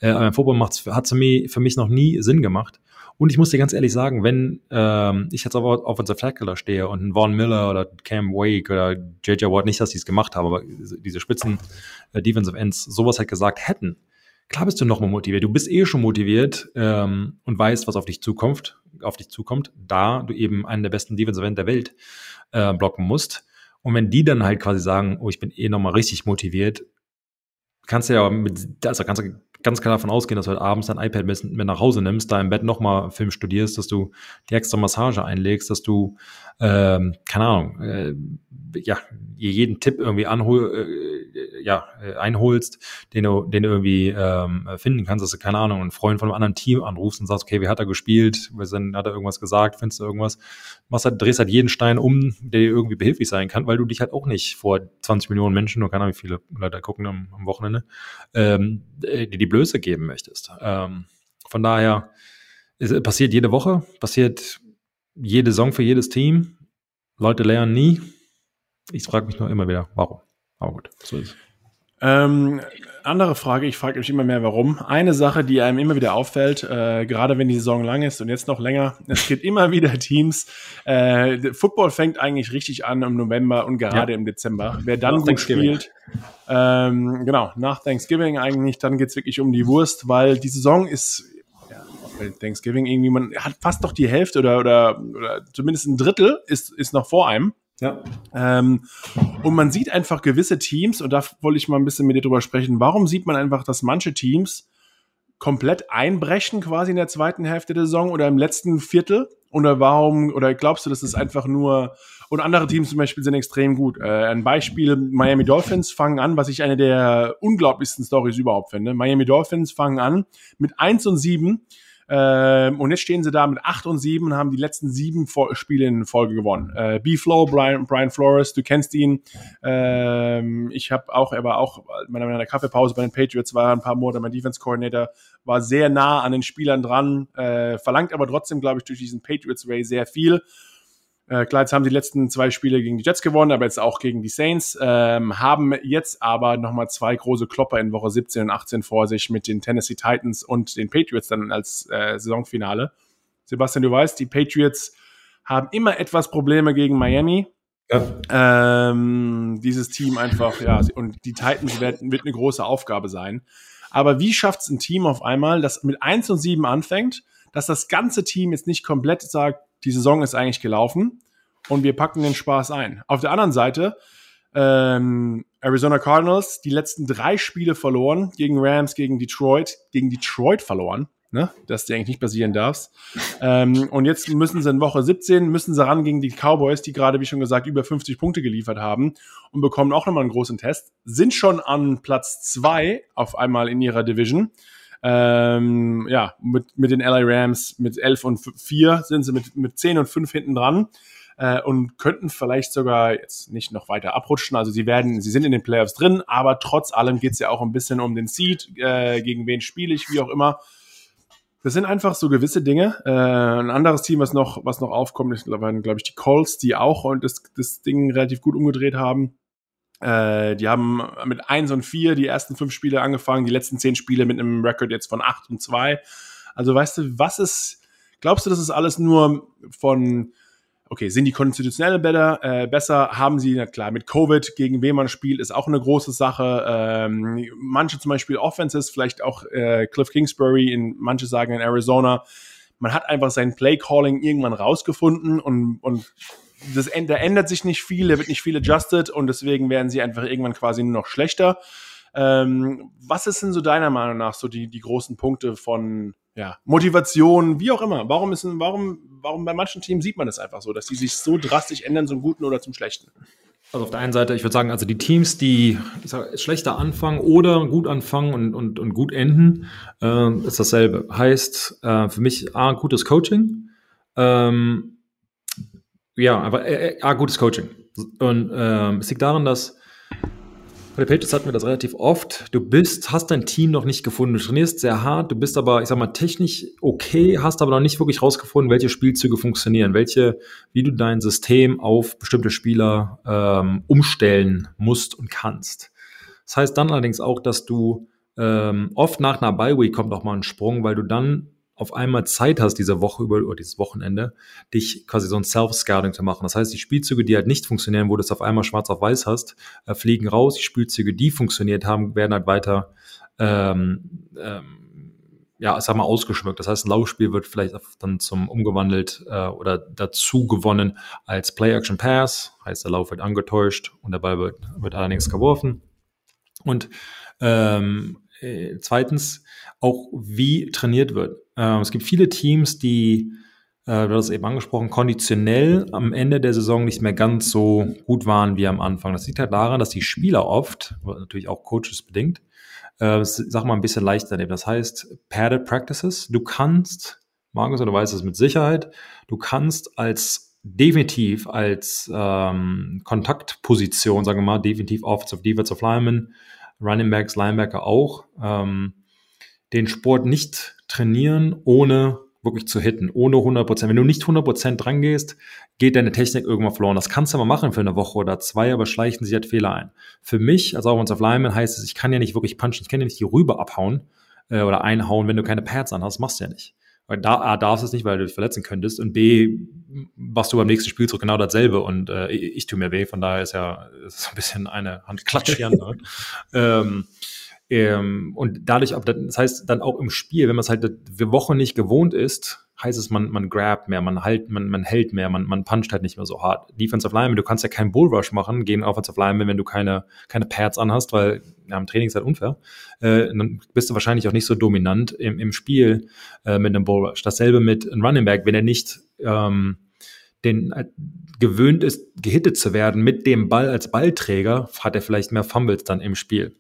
S2: Äh, aber im Football hat für mich, für mich noch nie Sinn gemacht. Und ich muss dir ganz ehrlich sagen, wenn ähm, ich jetzt auf Offensive Tackle stehe und ein Vaughn Miller oder Cam Wake oder JJ Watt, nicht, dass die es gemacht haben, aber diese Spitzen äh, Defensive Ends sowas halt gesagt hätten, klar bist du noch mal motiviert. Du bist eh schon motiviert ähm, und weißt, was auf dich zukommt, auf dich zukommt, da du eben einen der besten Defensive End der Welt äh, blocken musst. Und wenn die dann halt quasi sagen, oh, ich bin eh noch mal richtig motiviert, kannst du ja mit, also kannst du ganz klar davon ausgehen, dass du heute abends dein iPad mit nach Hause nimmst, da im Bett nochmal Film studierst, dass du die extra Massage einlegst, dass du, ähm, keine Ahnung, äh, ja, jeden Tipp irgendwie anhol, äh, ja, äh, einholst, den du, den du irgendwie ähm, finden kannst, dass du, keine Ahnung, einen Freund von einem anderen Team anrufst und sagst, okay, wie hat er gespielt, denn, hat er irgendwas gesagt, findest du irgendwas, machst halt, drehst halt jeden Stein um, der dir irgendwie behilflich sein kann, weil du dich halt auch nicht vor 20 Millionen Menschen, oder keine Ahnung, wie viele Leute gucken am, am Wochenende, ähm, dir die Blöße geben möchtest. Ähm, von daher, es passiert jede Woche, passiert jede Saison für jedes Team. Leute lernen nie. Ich frage mich nur immer wieder, warum. Aber gut, so ist es.
S1: Ähm, andere Frage, ich frage mich immer mehr, warum. Eine Sache, die einem immer wieder auffällt, äh, gerade wenn die Saison lang ist und jetzt noch länger, es gibt immer wieder Teams. Äh, Football fängt eigentlich richtig an im November und gerade
S2: Ja.
S1: im Dezember. Wer dann
S2: Nach
S1: gut spielt, ähm, genau, nach Thanksgiving eigentlich, dann geht's wirklich um die Wurst, weil die Saison ist, bei Thanksgiving irgendwie, man hat fast doch die Hälfte oder, oder, oder zumindest ein Drittel ist, ist noch vor einem.
S2: Ja.
S1: Ähm, und man sieht einfach gewisse Teams, und da wollte ich mal ein bisschen mit dir drüber sprechen, warum sieht man einfach, dass manche Teams komplett einbrechen quasi in der zweiten Hälfte der Saison oder im letzten Viertel? Oder warum, oder glaubst du, das ist einfach nur, und andere Teams zum Beispiel sind extrem gut. Äh, ein Beispiel, Miami Dolphins fangen an, was ich eine der unglaublichsten Stories überhaupt finde. Miami Dolphins fangen an mit 1 und 7 ähm, und jetzt stehen sie da mit 8 und 7 und haben die letzten sieben Fo- Spiele in Folge gewonnen. Äh, B-Flow, Brian, Brian Flores, du kennst ihn. Ähm, ich habe auch, er war auch in meiner, Kaffeepause bei den Patriots, war ein paar Monate mein Defense Coordinator, war sehr nah an den Spielern dran, äh, verlangt aber trotzdem, glaube ich, durch diesen Patriots Way sehr viel. Äh, klar, jetzt haben sie die letzten zwei Spiele gegen die Jets gewonnen, aber jetzt auch gegen die Saints, ähm, haben jetzt aber nochmal zwei große Klopper in Woche 17 und 18 vor sich mit den Tennessee Titans und den Patriots dann als äh, Saisonfinale. Sebastian, du weißt, die Patriots haben immer etwas Probleme gegen Miami.
S2: Ja.
S1: Ähm, dieses Team einfach, ja, und die Titans werden, wird eine große Aufgabe sein. Aber wie schafft es ein Team auf einmal, das mit 1 und 7 anfängt, dass das ganze Team jetzt nicht komplett sagt, die Saison ist eigentlich gelaufen und wir packen den Spaß ein. Auf der anderen Seite, ähm, Arizona Cardinals, die letzten drei Spiele verloren, gegen Rams, gegen Detroit, gegen Detroit verloren. ne? dass die eigentlich nicht passieren darf. Ähm, und jetzt müssen sie in Woche 17, müssen sie ran gegen die Cowboys, die gerade, wie schon gesagt, über 50 Punkte geliefert haben und bekommen auch nochmal einen großen Test, sind schon an Platz 2 auf einmal in ihrer Division. Ähm, ja, mit, mit den LA Rams mit 11 und 4 sind sie mit, mit 10 und 5 hinten dran äh, und könnten vielleicht sogar jetzt nicht noch weiter abrutschen. Also sie werden, sie sind in den Playoffs drin, aber trotz allem geht es ja auch ein bisschen um den Seed, äh, gegen wen spiele ich, wie auch immer. Das sind einfach so gewisse Dinge. Äh, ein anderes Team, was noch, was noch aufkommt, ist, glaube ich, die Colts, die auch und das, das Ding relativ gut umgedreht haben. Äh, die haben mit 1 und 4 die ersten fünf Spiele angefangen, die letzten zehn Spiele mit einem Rekord jetzt von 8 und 2. Also weißt du, was ist, glaubst du, das ist alles nur von okay, sind die konstitutionell better, äh, besser? Haben sie, na klar, mit Covid, gegen wen man spielt, ist auch eine große Sache. Ähm, manche zum Beispiel Offenses, vielleicht auch äh, Cliff Kingsbury, in, manche sagen in Arizona. Man hat einfach sein Play-Calling irgendwann rausgefunden und, und das, da ändert sich nicht viel, da wird nicht viel adjusted und deswegen werden sie einfach irgendwann quasi nur noch schlechter. Ähm, was ist denn so deiner Meinung nach so die, die großen Punkte von ja, Motivation, wie auch immer. Warum ist warum, warum bei manchen Teams sieht man das einfach so, dass die sich so drastisch ändern zum Guten oder zum Schlechten?
S2: Also auf der einen Seite, ich würde sagen, also die Teams, die schlechter anfangen oder gut anfangen und, und, und gut enden, äh, ist dasselbe. Heißt äh, für mich A, gutes Coaching. Ähm, ja, aber äh, äh A, gutes Coaching. Und ähm, es liegt daran, dass bei den Patriots hatten wir das relativ oft. Du bist, hast dein Team noch nicht gefunden. Du trainierst sehr hart, du bist aber, ich sag mal, technisch okay, hast aber noch nicht wirklich rausgefunden, welche Spielzüge funktionieren, welche, wie du dein System auf bestimmte Spieler ähm, umstellen musst und kannst. Das heißt dann allerdings auch, dass du ähm, oft nach einer Bye Week kommt auch mal ein Sprung, weil du dann auf einmal Zeit hast, diese Woche über oder dieses Wochenende, dich quasi so ein Self-Scouting zu machen. Das heißt, die Spielzüge, die halt nicht funktionieren, wo du es auf einmal schwarz auf weiß hast, äh, fliegen raus. Die Spielzüge, die funktioniert haben, werden halt weiter ähm, ähm, ja, sag mal, ausgeschmückt. Das heißt, ein Laufspiel wird vielleicht dann zum umgewandelt äh, oder dazu gewonnen als Play-Action-Pass, heißt, der Lauf wird angetäuscht und der Ball wird, wird allerdings geworfen. Und ähm, äh, zweitens auch, wie trainiert wird. Äh, es gibt viele Teams, die, äh, du hast es eben angesprochen, konditionell am Ende der Saison nicht mehr ganz so gut waren wie am Anfang. Das liegt halt daran, dass die Spieler oft, natürlich auch Coaches bedingt, äh, sag mal ein bisschen leichter nehmen. Das heißt, padded practices. Du kannst, Markus, du weißt es mit Sicherheit, du kannst als definitiv als ähm, Kontaktposition, sagen wir mal, definitiv Offensive, Defensive Lineman, Running Backs, Linebacker auch, ähm, den Sport nicht trainieren, ohne wirklich zu hitten, ohne 100%. Wenn du nicht 100% dran gehst, geht deine Technik irgendwann verloren. Das kannst du aber machen für eine Woche oder zwei, aber schleichen sich halt Fehler ein. Für mich als Offensive Lineman heißt es, ich kann ja nicht wirklich punchen, ich kann ja nicht die Rübe abhauen äh, oder einhauen, wenn du keine Pads anhast, machst du ja nicht. Weil da A, darfst du es nicht, weil du dich verletzen könntest und B, machst du beim nächsten Spielzug genau dasselbe und äh, ich, ich tue mir weh, von daher ist ja ist ein bisschen eine Handklatsch hier. ne? ähm, ähm, und dadurch, das heißt dann auch im Spiel, wenn man es halt für Wochen nicht gewohnt ist, heißt es, man, man grabt mehr, man halt, man, man hält mehr, man, man puncht halt nicht mehr so hart. Defensive Lineman, du kannst ja keinen Bullrush machen gegen Offensive Lineman, wenn du keine, keine Pads anhast, weil ja, im Training ist halt unfair. Äh, dann bist du wahrscheinlich auch nicht so dominant im, im Spiel äh, mit einem Bullrush. Dasselbe mit einem Running Back, wenn er nicht ähm, den äh, gewöhnt ist, gehittet zu werden mit dem Ball als Ballträger, hat er vielleicht mehr Fumbles dann im Spiel.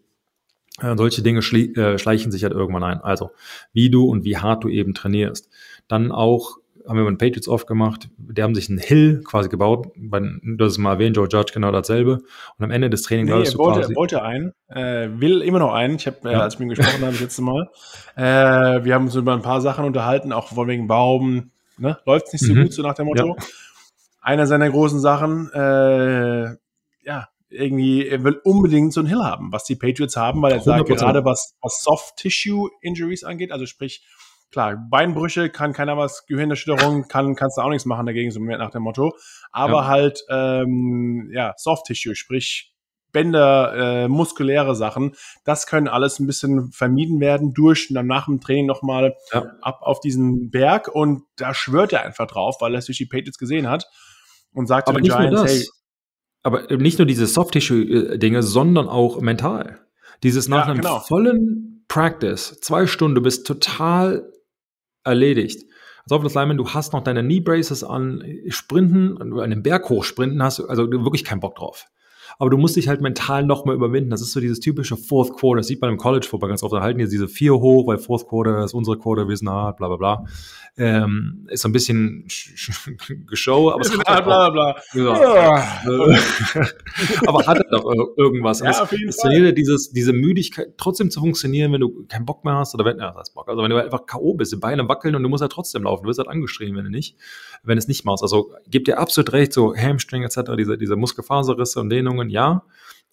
S2: Äh, solche Dinge äh, schleichen sich halt irgendwann ein. Also, wie du und wie hart du eben trainierst. Dann auch, haben wir mit den Patriots oft gemacht, die haben sich einen Hill quasi gebaut. Du hast es mal erwähnt, Joe Judge genau dasselbe. Und am Ende des Trainings
S1: nee, er wollte, wollte einen, äh, will immer noch einen. Ich habe, äh, ja. als ich mit ihm gesprochen habe, das letzte Mal, äh, wir haben uns über ein paar Sachen unterhalten, auch von wegen Baum, ne? läuft nicht so mhm. gut, so nach dem Motto. Ja. Einer seiner großen Sachen, äh, irgendwie, er will unbedingt so einen Hill haben, was die Patriots haben, weil er sagt, gerade was, was Soft-Tissue-Injuries angeht, also sprich, klar, Beinbrüche kann keiner was, Gehirnerschütterung kann, kannst du auch nichts machen dagegen, so nach dem Motto, aber ja. halt, ähm, ja, Soft-Tissue, sprich, Bänder, äh, muskuläre Sachen, das können alles ein bisschen vermieden werden durch dann nach dem Training nochmal ja. ab auf diesen Berg und da schwört er einfach drauf, weil er es durch die Patriots gesehen hat und sagt
S2: aber zu den Giants, hey, aber nicht nur diese Soft-Tissue-Dinge, sondern auch mental. Dieses nach ja, einem genau. vollen Practice, zwei Stunden, du bist total erledigt. Als Offensive Lineman, du hast noch deine Knee Braces an, Sprinten, einen Berg hochsprinten hast du also wirklich keinen Bock drauf aber du musst dich halt mental nochmal überwinden. Das ist so dieses typische Fourth Quarter. Das sieht man im College Football ganz oft. Da halten jetzt diese vier hoch, weil Fourth Quarter ist unsere Quarter, wir sind hart, bla bla bla. Ähm, ist so ein bisschen Geshow, aber es hat halt bla, bla, bla. Ja. aber hat halt auch irgendwas. Ja, auf jeden Fall. Dieses, diese Müdigkeit, trotzdem zu funktionieren, wenn du keinen Bock mehr hast oder wenn, ja, das Bock. Also wenn du einfach K.O. bist, die Beine wackeln und du musst halt trotzdem laufen. Du wirst halt angeschrien, wenn du nicht, wenn es nicht machst. Also gib dir absolut recht, so Hamstring etc., diese, diese Muskelfaserrisse und Dehnungen, ja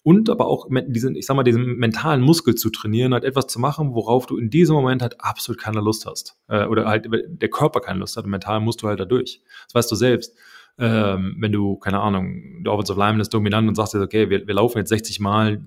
S2: und aber auch diesen, ich sag mal, diesen mentalen Muskel zu trainieren, halt etwas zu machen, worauf du in diesem Moment halt absolut keine Lust hast. Äh, oder halt der Körper keine Lust hat, und mental musst du halt da durch. Das weißt du selbst. Ähm, wenn du, keine Ahnung, der Offensive Lineman ist dominant und sagst dir, okay, wir, wir laufen jetzt 60 Mal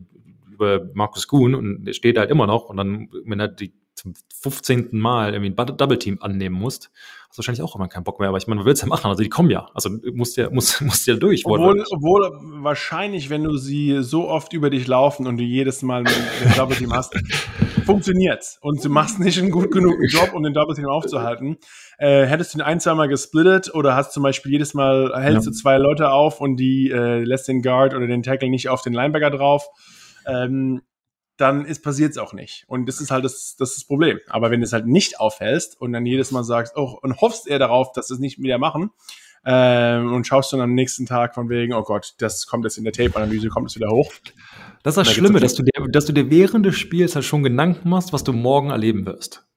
S2: über Markus Kuhn und der steht halt immer noch und dann, wenn er die zum 15. Mal irgendwie ein Double Team annehmen musst, hast du wahrscheinlich auch immer keinen Bock mehr. Aber ich meine, man will es ja machen. Also die kommen ja. Also musst ja, musst, musst ja durch.
S1: Obwohl, obwohl wahrscheinlich, wenn du sie so oft über dich laufen und du jedes Mal ein Double Team hast, funktioniert's. Und du machst nicht einen gut genug Job, um den Double Team aufzuhalten. Äh, hättest du ihn ein, zwei Mal gesplittet oder hast zum Beispiel jedes Mal hältst ja. du zwei Leute auf und die äh, lässt den Guard oder den Tackle nicht auf den Linebacker drauf. Ähm, dann ist passiert es auch nicht. Und das ist halt das, das, ist das Problem. Aber wenn du es halt nicht aufhältst und dann jedes Mal sagst, oh, und hoffst eher darauf, dass sie es nicht wieder machen, ähm, und schaust dann am nächsten Tag von wegen, oh Gott, das kommt jetzt in der Tape-Analyse, kommt es wieder hoch.
S2: Das ist das da Schlimme, dass du, dir, dass du dir während des Spiels halt schon Gedanken machst, was du morgen erleben wirst.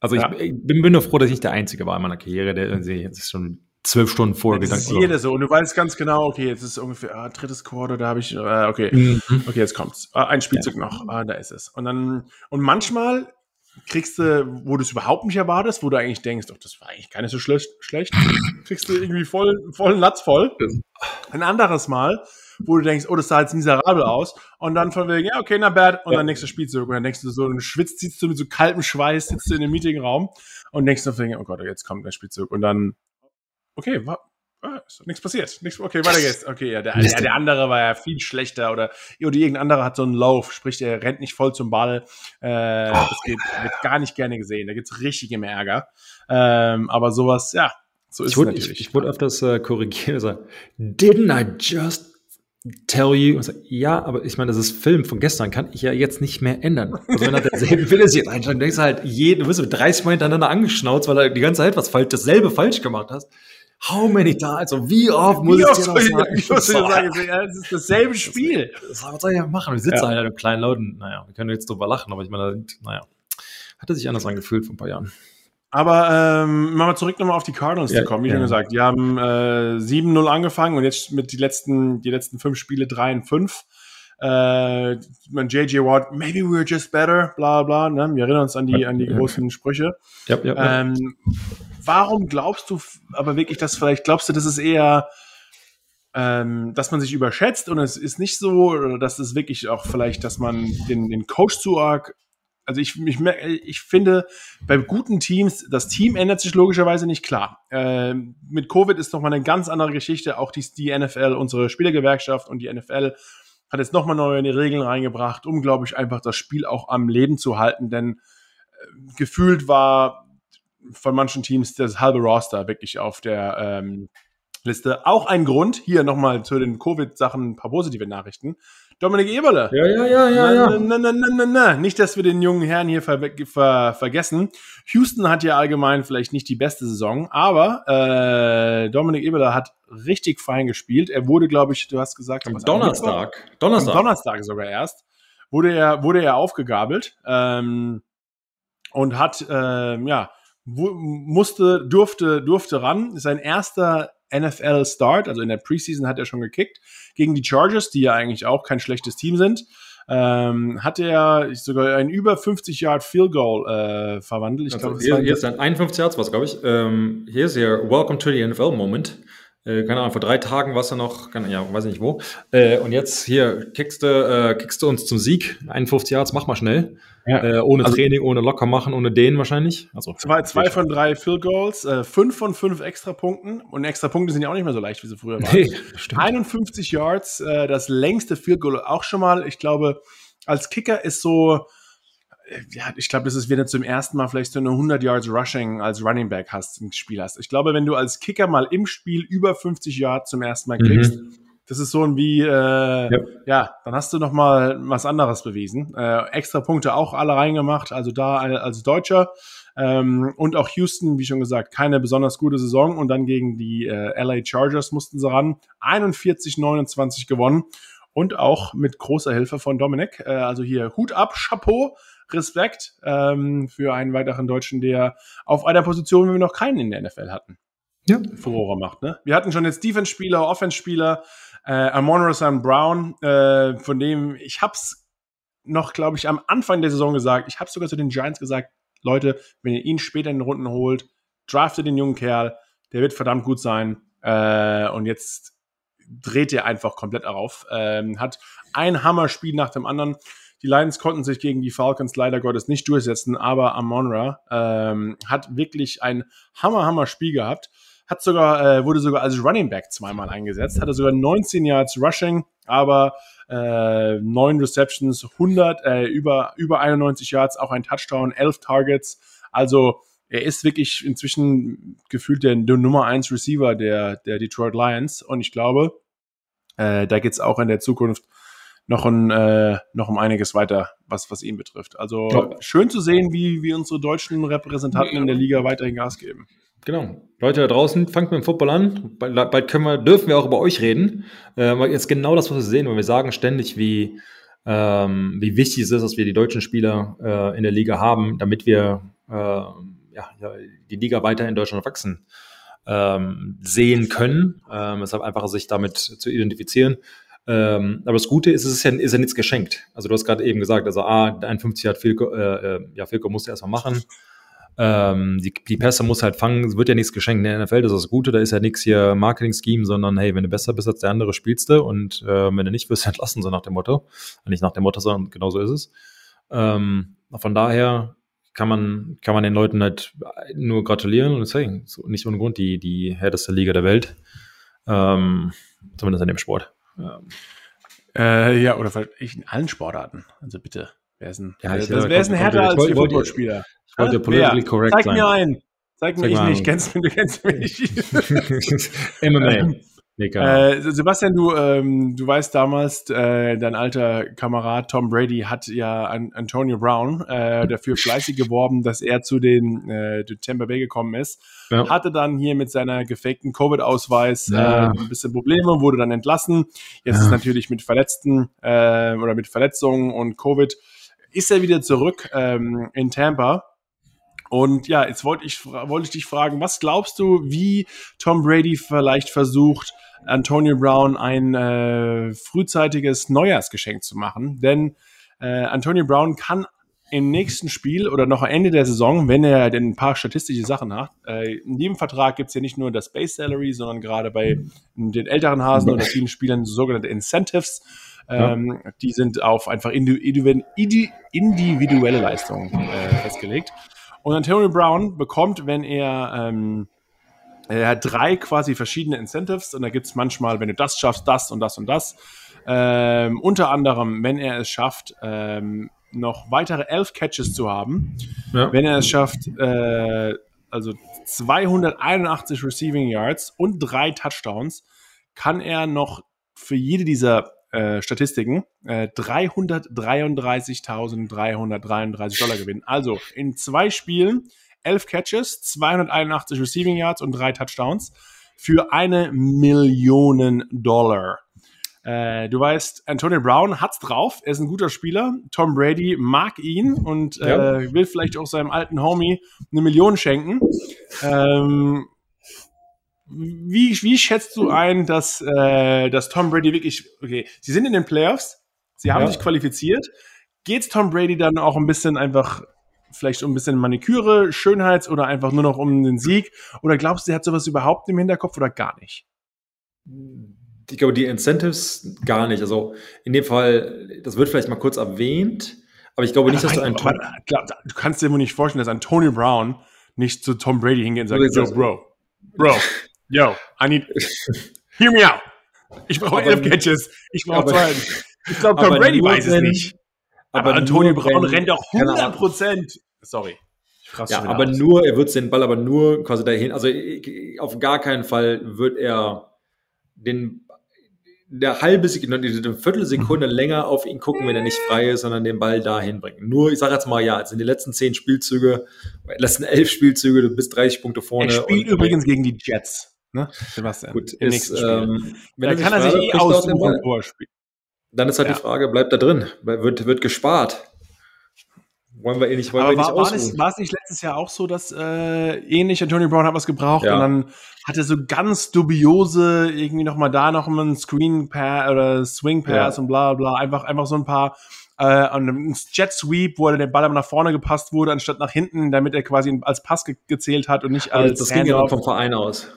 S2: Also ja. ich, ich, bin, bin nur froh, dass ich nicht der Einzige war in meiner Karriere, der jetzt schon zwölf Stunden vorher
S1: gedacht Das ist jeder so. Und du weißt ganz genau, okay, jetzt ist ungefähr ah, drittes Quarter, da habe ich, äh, okay, mhm. okay, jetzt kommt's. Ah, ein Spielzug ja. noch, ah, da ist es. Und dann, und manchmal kriegst du, wo du es überhaupt nicht erwartest, wo du eigentlich denkst, doch, das war eigentlich gar nicht so schlecht, schlecht kriegst du irgendwie voll, vollen Latz voll. Ein anderes Mal, wo du denkst, oh, das sah jetzt miserabel aus. Und dann von wegen, ja, okay, na bad. Und ja. dann nächster Spielzug. Und dann denkst du so, und schwitzt, ziehst du mit so kaltem Schweiß, sitzt du in dem Meetingraum und denkst von wegen, oh Gott, jetzt kommt der Spielzug. Und dann okay, war, ah, ist nichts passiert. Nichts, okay, weiter geht's. Okay, ja, der, der, der, andere war ja viel schlechter oder, oder irgendein anderer hat so einen Lauf, sprich, der rennt nicht voll zum Ball. Äh, oh, das geht, wird gar nicht gerne gesehen. Da gibt's richtig im Ärger. Ähm, aber sowas, ja, so ist
S2: ich wurde, es natürlich. Ich, ich wurde öfters äh, korrigiert. Also, Didn't I just tell you? So, ja, aber ich meine, das ist Film von gestern, kann ich ja jetzt nicht mehr ändern. Also wenn er derselbe Wille sich einschaltet, denkst du halt, je, du wirst mit 30 Mal hintereinander angeschnauzt, weil er die ganze Zeit was falsch, dasselbe falsch gemacht hast. How many times? Also wie oft muss wie ich dir noch sagen? Ich muss dir sagen, es ist dasselbe Spiel. Was soll ich ja machen? Wir sitzen ja. halt mit kleinen Leuten. Naja, wir können jetzt drüber lachen, aber ich meine, naja, hat er sich anders angefühlt vor ein paar Jahren.
S1: Aber ähm, mal zurück nochmal auf die Cardinals ja, zu kommen. Wie ja. schon gesagt, die haben äh, 7-0 angefangen und jetzt mit die letzten, die letzten fünf Spiele 3 und 5. Äh, JJ Watt, maybe we're just better, bla bla. Ne? Wir erinnern uns an die, an die großen Sprüche. Ja, ja, ähm, warum glaubst du aber wirklich, dass vielleicht, glaubst du, das ist eher, ähm, dass man sich überschätzt und es ist nicht so, oder dass es wirklich auch vielleicht, dass man den, den Coach zu arg also ich, ich, ich finde, bei guten Teams, das Team ändert sich logischerweise nicht klar. Äh, mit Covid ist nochmal eine ganz andere Geschichte. Auch die, die NFL, unsere Spielergewerkschaft und die NFL hat jetzt nochmal neue Regeln reingebracht, um, glaube ich, einfach das Spiel auch am Leben zu halten. Denn äh, gefühlt war von manchen Teams das halbe Roster wirklich auf der ähm, Liste. Auch ein Grund, hier nochmal zu den Covid-Sachen ein paar positive Nachrichten. Dominik Eberle.
S2: Ja, ja, ja, ja, ja.
S1: Na, na, na, na, na. Nicht, dass wir den jungen Herrn hier ver ver vergessen. Houston hat ja allgemein vielleicht nicht die beste Saison, aber äh, Dominik Eberle hat richtig fein gespielt. Er wurde, glaube ich, du hast gesagt,
S2: am Donnerstag.
S1: Donnerstag. Am Donnerstag sogar erst. Wurde er, wurde er aufgegabelt ähm, und hat, äh, ja, musste, durfte, durfte ran. Sein erster NFL Start, also in der Preseason hat er schon gekickt, gegen die Chargers, die ja eigentlich auch kein schlechtes Team sind. Ähm, hat er sogar ein über 50 Yard Field Goal äh, verwandelt.
S2: Ich also glaub, hier, hier ist ein 51 Yards was, glaube ich. Ähm, hier ist ja Welcome to the NFL Moment. Äh, keine Ahnung, vor drei Tagen warst du noch, keine, ja, weiß nicht wo. Äh, und jetzt hier kickst du, äh, kickst du uns zum Sieg. 51 Yards, mach mal schnell. Ja. Äh, ohne also, Training, ohne locker machen, ohne Dehnen wahrscheinlich.
S1: Also zwei, zwei von drei Field Goals, äh, fünf von fünf Extrapunkten. Und Extrapunkte sind ja auch nicht mehr so leicht, wie sie früher waren. Nee, 51 Yards, äh, das längste Field Goal auch schon mal. Ich glaube, als Kicker ist so, ja, ich glaube, das ist, wenn du zum ersten Mal vielleicht so eine 100 Yards Rushing als Running Back hast, ein Spiel hast. Ich glaube, wenn du als Kicker mal im Spiel über 50 Yards zum ersten Mal kriegst, mhm. das ist so ein wie, äh, ja. ja. dann hast du noch mal was anderes bewiesen. Äh, extra Punkte auch alle reingemacht, also da als Deutscher. Ähm, und auch Houston, wie schon gesagt, keine besonders gute Saison. Und dann gegen die äh, LA Chargers mussten sie ran. 41-29 gewonnen. Und auch mit großer Hilfe von Dominik. Äh, also hier Hut ab, Chapeau. Respekt ähm, für einen weiteren Deutschen, der auf einer Position, wo wir noch keinen in der NFL hatten, ja. Furore macht. Ne? Wir hatten schon jetzt Defense-Spieler, Offense-Spieler, äh, Amon St. Brown, äh, von dem ich hab's noch, glaube ich, am Anfang der Saison gesagt. Ich habe sogar zu den Giants gesagt, Leute, wenn ihr ihn später in den Runden holt, draftet den jungen Kerl, der wird verdammt gut sein. Äh, und jetzt dreht er einfach komplett auf. Ähm, hat ein Hammerspiel nach dem anderen. Die Lions konnten sich gegen die Falcons leider Gottes nicht durchsetzen, aber Amonra ähm, hat wirklich ein Hammer-Hammer-Spiel gehabt. Hat sogar, äh, wurde sogar als Running Back zweimal eingesetzt, hatte sogar 19 Yards Rushing, aber äh, 9 Receptions, 100, äh, über, über 91 Yards, auch ein Touchdown, 11 Targets. Also er ist wirklich inzwischen gefühlt der, der Nummer 1 Receiver der, der Detroit Lions. Und ich glaube, äh, da geht's auch in der Zukunft noch, ein, äh, noch um einiges weiter, was, was ihn betrifft. Also ja. schön zu sehen, wie, wie unsere deutschen Repräsentanten in der Liga weiterhin Gas geben.
S2: Genau. Leute da draußen, fangt mit dem Football an. Bald, können wir, dürfen wir auch über euch reden. Äh, weil jetzt genau das, was wir sehen, weil wir sagen ständig, wie, ähm, wie wichtig es ist, dass wir die deutschen Spieler äh, in der Liga haben, damit wir äh, ja, die Liga weiter in Deutschland wachsen ähm, sehen können. Ähm, es ist einfach sich damit zu identifizieren. Ähm, aber das Gute ist, es ist ja, ist ja nichts geschenkt. Also du hast gerade eben gesagt, also A, 51 hat Filko, äh, äh, ja, Filko musste erstmal machen. Ähm, die, die Pässe muss halt fangen, wird ja nichts geschenkt. In der NFL das ist das Gute, da ist ja nichts hier Marketing-Scheme, sondern hey, wenn du besser bist als der andere, spielst du und äh, wenn du nicht, wirst du entlassen, so nach dem Motto. Nicht nach dem Motto, sondern genau so ist es. Ähm, von daher kann man, kann man den Leuten halt nur gratulieren und sagen, so nicht ohne Grund die, die härteste Liga der Welt. Ähm, zumindest in dem Sport.
S1: Ähm. Äh, ja, oder vielleicht in allen Sportarten. Also bitte. Wer ist ein, ja, wer, wer ist ein härter als die Footballspieler?
S2: Ich wollte politically wer? correct
S1: Zeig
S2: sein.
S1: mir einen. Zeig mir Zeig ich nicht. Kennst, du kennst mich. MMA. Nee, äh, Sebastian, du, ähm, du weißt damals, äh, dein alter Kamerad Tom Brady hat ja an Antonio Brown äh, dafür fleißig geworben, dass er zu den äh, Tampa Bay gekommen ist. Ja. Hatte dann hier mit seiner gefakten Covid-Ausweis ja. äh, ein bisschen Probleme, wurde dann entlassen. Jetzt ja. ist natürlich mit Verletzten äh, oder mit Verletzungen und Covid ist er wieder zurück ähm, in Tampa. Und ja, jetzt wollte ich, wollte ich dich fragen, was glaubst du, wie Tom Brady vielleicht versucht, Antonio Brown ein äh, frühzeitiges Neujahrsgeschenk zu machen? Denn äh, Antonio Brown kann im nächsten Spiel oder noch am Ende der Saison, wenn er denn ein paar statistische Sachen hat, äh, in jedem Vertrag gibt es ja nicht nur das Base Salary, sondern gerade bei den älteren Hasen oder vielen Spielern sogenannte Incentives. Ähm, ja. Die sind auf einfach individuelle Leistungen äh, festgelegt. Und Antonio Brown bekommt, wenn er ähm, er hat drei quasi verschiedene Incentives und da gibt es manchmal, wenn du das schaffst, das und das und das. Ähm, unter anderem, wenn er es schafft, ähm, noch weitere elf Catches zu haben. Ja. Wenn er es schafft, äh, also 281 Receiving Yards und drei Touchdowns, kann er noch für jede dieser äh, Statistiken äh, 333.333 Dollar gewinnen. Also in zwei Spielen 11 Catches, 281 Receiving Yards und drei Touchdowns für eine Million Dollar. Äh, du weißt, Antonio Brown hat's drauf. Er ist ein guter Spieler. Tom Brady mag ihn und äh, ja. will vielleicht auch seinem alten Homie eine Million schenken. Ähm, wie, wie schätzt du ein, dass, äh, dass Tom Brady wirklich, okay, sie sind in den Playoffs, sie haben ja. sich qualifiziert. Geht's Tom Brady dann auch ein bisschen einfach, vielleicht um ein bisschen Maniküre, Schönheits- oder einfach nur noch um den Sieg? Oder glaubst du, er hat sowas überhaupt im Hinterkopf oder gar nicht?
S2: Ich glaube, die Incentives gar nicht. Also in dem Fall, das wird vielleicht mal kurz erwähnt, aber ich glaube nicht, dass du einen.
S1: Aber, du kannst dir wohl nicht vorstellen, dass Antonio Brown nicht zu Tom Brady hingeht und sagt, yo, Bro, Bro, yo, I need, hear me out. Ich brauche elf Catches, ich brauche zwei. Ich glaube, Tom Brady weiß es nicht. Aber, aber Antonio Braun rennt auch 100 Prozent. Sorry.
S2: Ja, aber aus. nur, er wird den Ball aber nur quasi dahin, also auf gar keinen Fall wird er den der halbe Sekunde, eine Viertelsekunde länger auf ihn gucken, wenn er nicht frei ist, sondern den Ball dahin bringen. Nur, ich sage jetzt mal, ja, jetzt in den letzten zehn Spielzüge, letzten elf Spielzüge, du bist 30 Punkte vorne. Er
S1: spielt übrigens gegen die Jets, ne, Sebastian?
S2: Gut, ist, ähm,
S1: wenn da kann er sich eh aussuchen, wo er spielt.
S2: Dann ist halt ja. die Frage, bleibt er drin? Wird, wird gespart?
S1: Wollen wir eh nicht, wollen Aber wir war, nicht war, nicht, war es nicht letztes Jahr auch so, dass äh, ähnlich Antonio Brown hat was gebraucht ja. und dann hatte so ganz dubiose irgendwie noch mal da noch mal ein Screen Pass oder Swing Pass ja. und bla bla einfach einfach so ein paar äh, ein Jet Sweep, wo er den Ball aber nach vorne gepasst wurde anstatt nach hinten, damit er quasi als Pass ge gezählt hat und nicht als
S2: das ging ja vom Verein aus.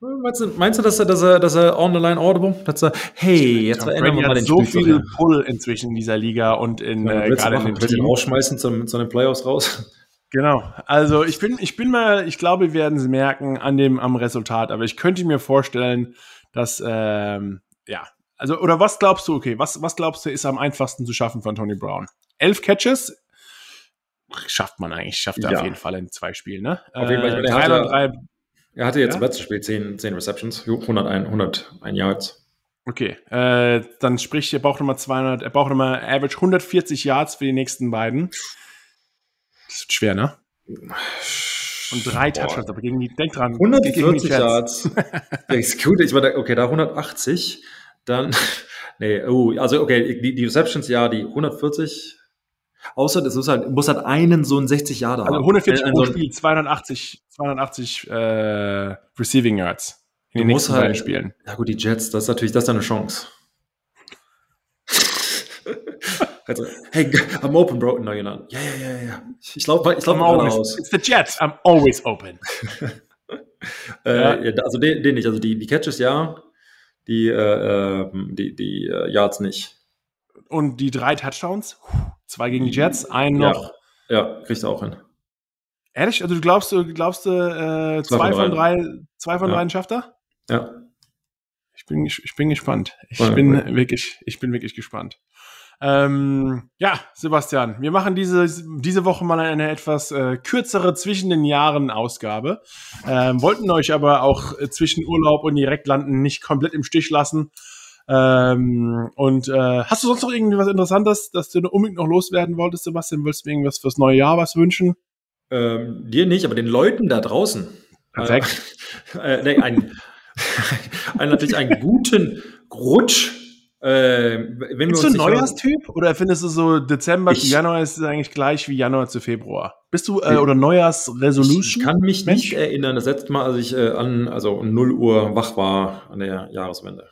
S2: Meinst du, meinst du, dass er, dass er, dass er on the line audible, dass er, hey, jetzt
S1: verändern wir mal den so viel Pull inzwischen in dieser Liga und in,
S2: ja, äh, gerade in den rausschmeißen zu, zu den Playoffs raus?
S1: Genau. Also ich bin, ich bin mal, ich glaube, wir werden sie merken an dem, am Resultat. Aber ich könnte mir vorstellen, dass, ähm, ja, also, oder was glaubst du, okay, was, was glaubst du, ist am einfachsten zu schaffen von Tony Brown? Elf Catches schafft man eigentlich, schafft er ja. auf jeden Fall in zwei Spielen, ne?
S2: Auf jeden Fall. Äh, drei, drei, er hatte jetzt ja? im letzten Spiel 10, 10 Receptions, 101, 101 Yards.
S1: Okay, äh, dann sprich, er braucht nochmal 200, er braucht nochmal Average 140 Yards für die nächsten beiden. Das ist schwer, ne? Und drei. Touchdowns, aber gegen die, denk dran.
S2: 140 Yards. ja, ist gut, ich war da, okay, da 180, dann, nee, oh, also okay, die, die Receptions, ja, die 140, Außer das muss halt, muss halt einen so einen 60 Jahre
S1: also 140 haben. pro so Spiel, 280, 280 äh, Receiving Yards
S2: in den nächsten halt, Spielen. Ja gut, die Jets, das ist natürlich, das ist eine Chance. also, hey, I'm open, bro. No, you're not. Ja, ja, ja, ja. Ich glaube, ich glaube
S1: aus. It's the Jets. I'm always open.
S2: äh, ja. also den, den, nicht. Also die, die Catches ja, die, äh, ähm, die, die äh, Yards nicht.
S1: Und die drei Touchdowns? Zwei gegen die Jets, einen noch.
S2: Ja, ja kriegst du auch hin.
S1: Ehrlich? Also du glaubst, du glaubst äh, zwei, von drei, zwei von ja. dreien schafft er?
S2: Ja.
S1: Ich bin, ich bin gespannt. Ich ja, bin ja. wirklich, ich bin wirklich gespannt. Ähm, ja, Sebastian, wir machen diese, diese Woche mal eine etwas äh, kürzere zwischen den Jahren Ausgabe. Ähm, wollten euch aber auch äh, zwischen Urlaub und Direktlanden nicht komplett im Stich lassen. Ähm, und äh, hast du sonst noch irgendwas Interessantes, dass du unbedingt noch loswerden wolltest, Sebastian? Willst du irgendwas fürs neue Jahr was wünschen?
S2: Ähm, dir nicht, aber den Leuten da draußen.
S1: Perfekt.
S2: Äh, äh, ein, ein, natürlich einen guten Rutsch. Äh,
S1: wenn Bist du ein Neujahrstyp oder findest du so Dezember ich, zu Januar ist eigentlich gleich wie Januar zu Februar? Bist du äh, oder Neujahrsresolution?
S2: Ich kann mich Mensch? nicht erinnern, das letzte Mal, als ich äh, an also 0 Uhr wach war an der Jahreswende.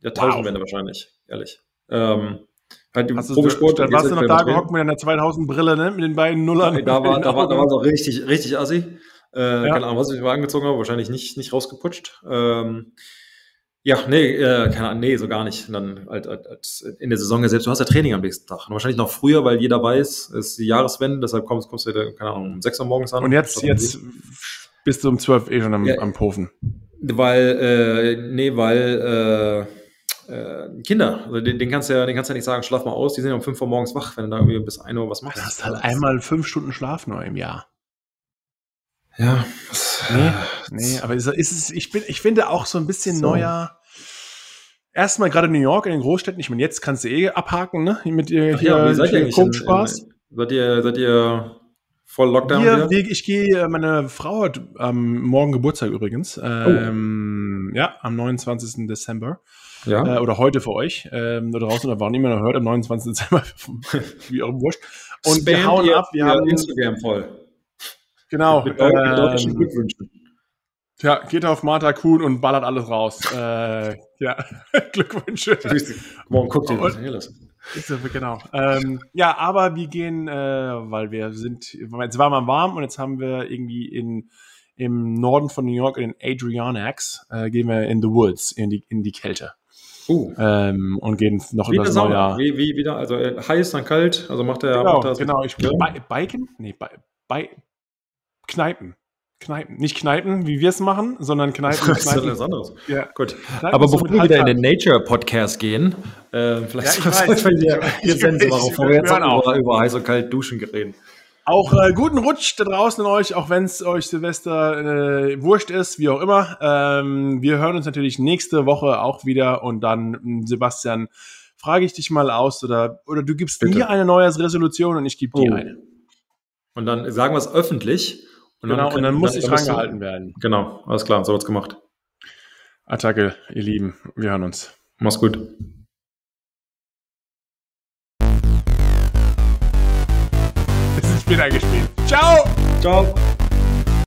S2: Jahrtausendwende wow. wahrscheinlich, ehrlich. Ähm,
S1: halt Hast Profisport, du, dann warst du noch da gehockt mit deiner 2000 Brille, ne? Mit den beiden Nullern.
S2: Ja, da war, da war, da war es auch richtig, richtig assi. Äh, ja. Keine Ahnung, was ich mal angezogen habe, wahrscheinlich nicht, nicht rausgeputscht. Ähm, ja, nee, äh, keine Ahnung, nee, so gar nicht. Und dann halt, halt, halt in der Saison ja selbst, du hast ja Training am nächsten Tag. Und wahrscheinlich noch früher, weil jeder weiß, es ist die Jahreswende, deshalb kommst, kommst du, keine Ahnung, um 6 Uhr morgens an.
S1: Und jetzt, jetzt bist du um 12 eh schon am, ja, am Pofen.
S2: Weil, äh, nee, weil, äh, Kinder. Also den, den, kannst du ja, den kannst du ja nicht sagen, schlaf mal aus, die sind ja um 5 Uhr morgens wach, wenn du da irgendwie bis 1 Uhr was machst.
S1: Du hast halt einmal 5 Stunden Schlaf nur im Jahr.
S2: Ja.
S1: Nee, nee aber ist, ist es, ich, bin, ich finde auch so ein bisschen so. neuer. Erstmal gerade New York in den Großstädten, ich meine, jetzt kannst du eh abhaken, ne? Mit ihr hier,
S2: ja, seid ihr Spaß. Seid ihr, seid ihr voll Lockdown?
S1: Hier, wir, ich gehe, meine Frau hat ähm, morgen Geburtstag übrigens. Oh. Ähm, oh. Ja, am 29. Dezember. Ja. Äh, oder heute für euch. Ähm, da draußen, da war niemand hört, am 29. Dezember, wie auch wurscht. Und Spam wir hauen ab. Wir haben
S2: Instagram voll.
S1: Genau. Mit ähm, Glückwünschen. Ja, geht auf Martha Kuhn und ballert alles raus. äh, ja, Glückwünsche.
S2: Morgen guckt ihr das hier lassen.
S1: Genau. Ähm, ja, aber wir gehen, äh, weil wir sind, jetzt war mal warm und jetzt haben wir irgendwie in im Norden von New York in den Adrianax äh, gehen wir in the Woods in die in die Kälte. Uh. Ähm, und gehen noch
S2: wie über das neue Jahr. Wie, wie wieder, also äh, heiß, dann kalt, also macht er.
S1: Genau,
S2: macht
S1: genau. Ich, ja? Biken? Nee, Bi Bi Kneipen. Kneipen. Nicht Kneipen, wie wir es machen, sondern Kneipen.
S2: Das ist
S1: Kneipen.
S2: was anderes.
S1: Ja.
S2: Gut.
S1: Kneipen
S2: Aber bevor wir wieder in den Nature-Podcast gehen, äh, vielleicht
S1: Ja, ich weiß.
S2: wir bevor wir jetzt
S1: wir hören
S2: noch
S1: auf.
S2: über, über heiß und kalt duschen reden.
S1: Auch äh, guten Rutsch da draußen an euch, auch wenn es euch Silvester äh, wurscht ist, wie auch immer. Ähm, wir hören uns natürlich nächste Woche auch wieder und dann, m, Sebastian, frage ich dich mal aus oder, oder du gibst
S2: Bitte.
S1: mir eine neue Resolution und ich gebe dir
S2: Oh.
S1: eine.
S2: Und dann sagen wir es öffentlich.
S1: genau, und
S2: können-
S1: dann muss ich
S2: musst du-
S1: rangehalten werden.
S2: Genau, alles klar, so wird's gemacht.
S1: Attacke, ihr Lieben, wir hören uns.
S2: Mach's gut.
S1: Es ist wieder gespielt. Ciao!
S2: Ciao.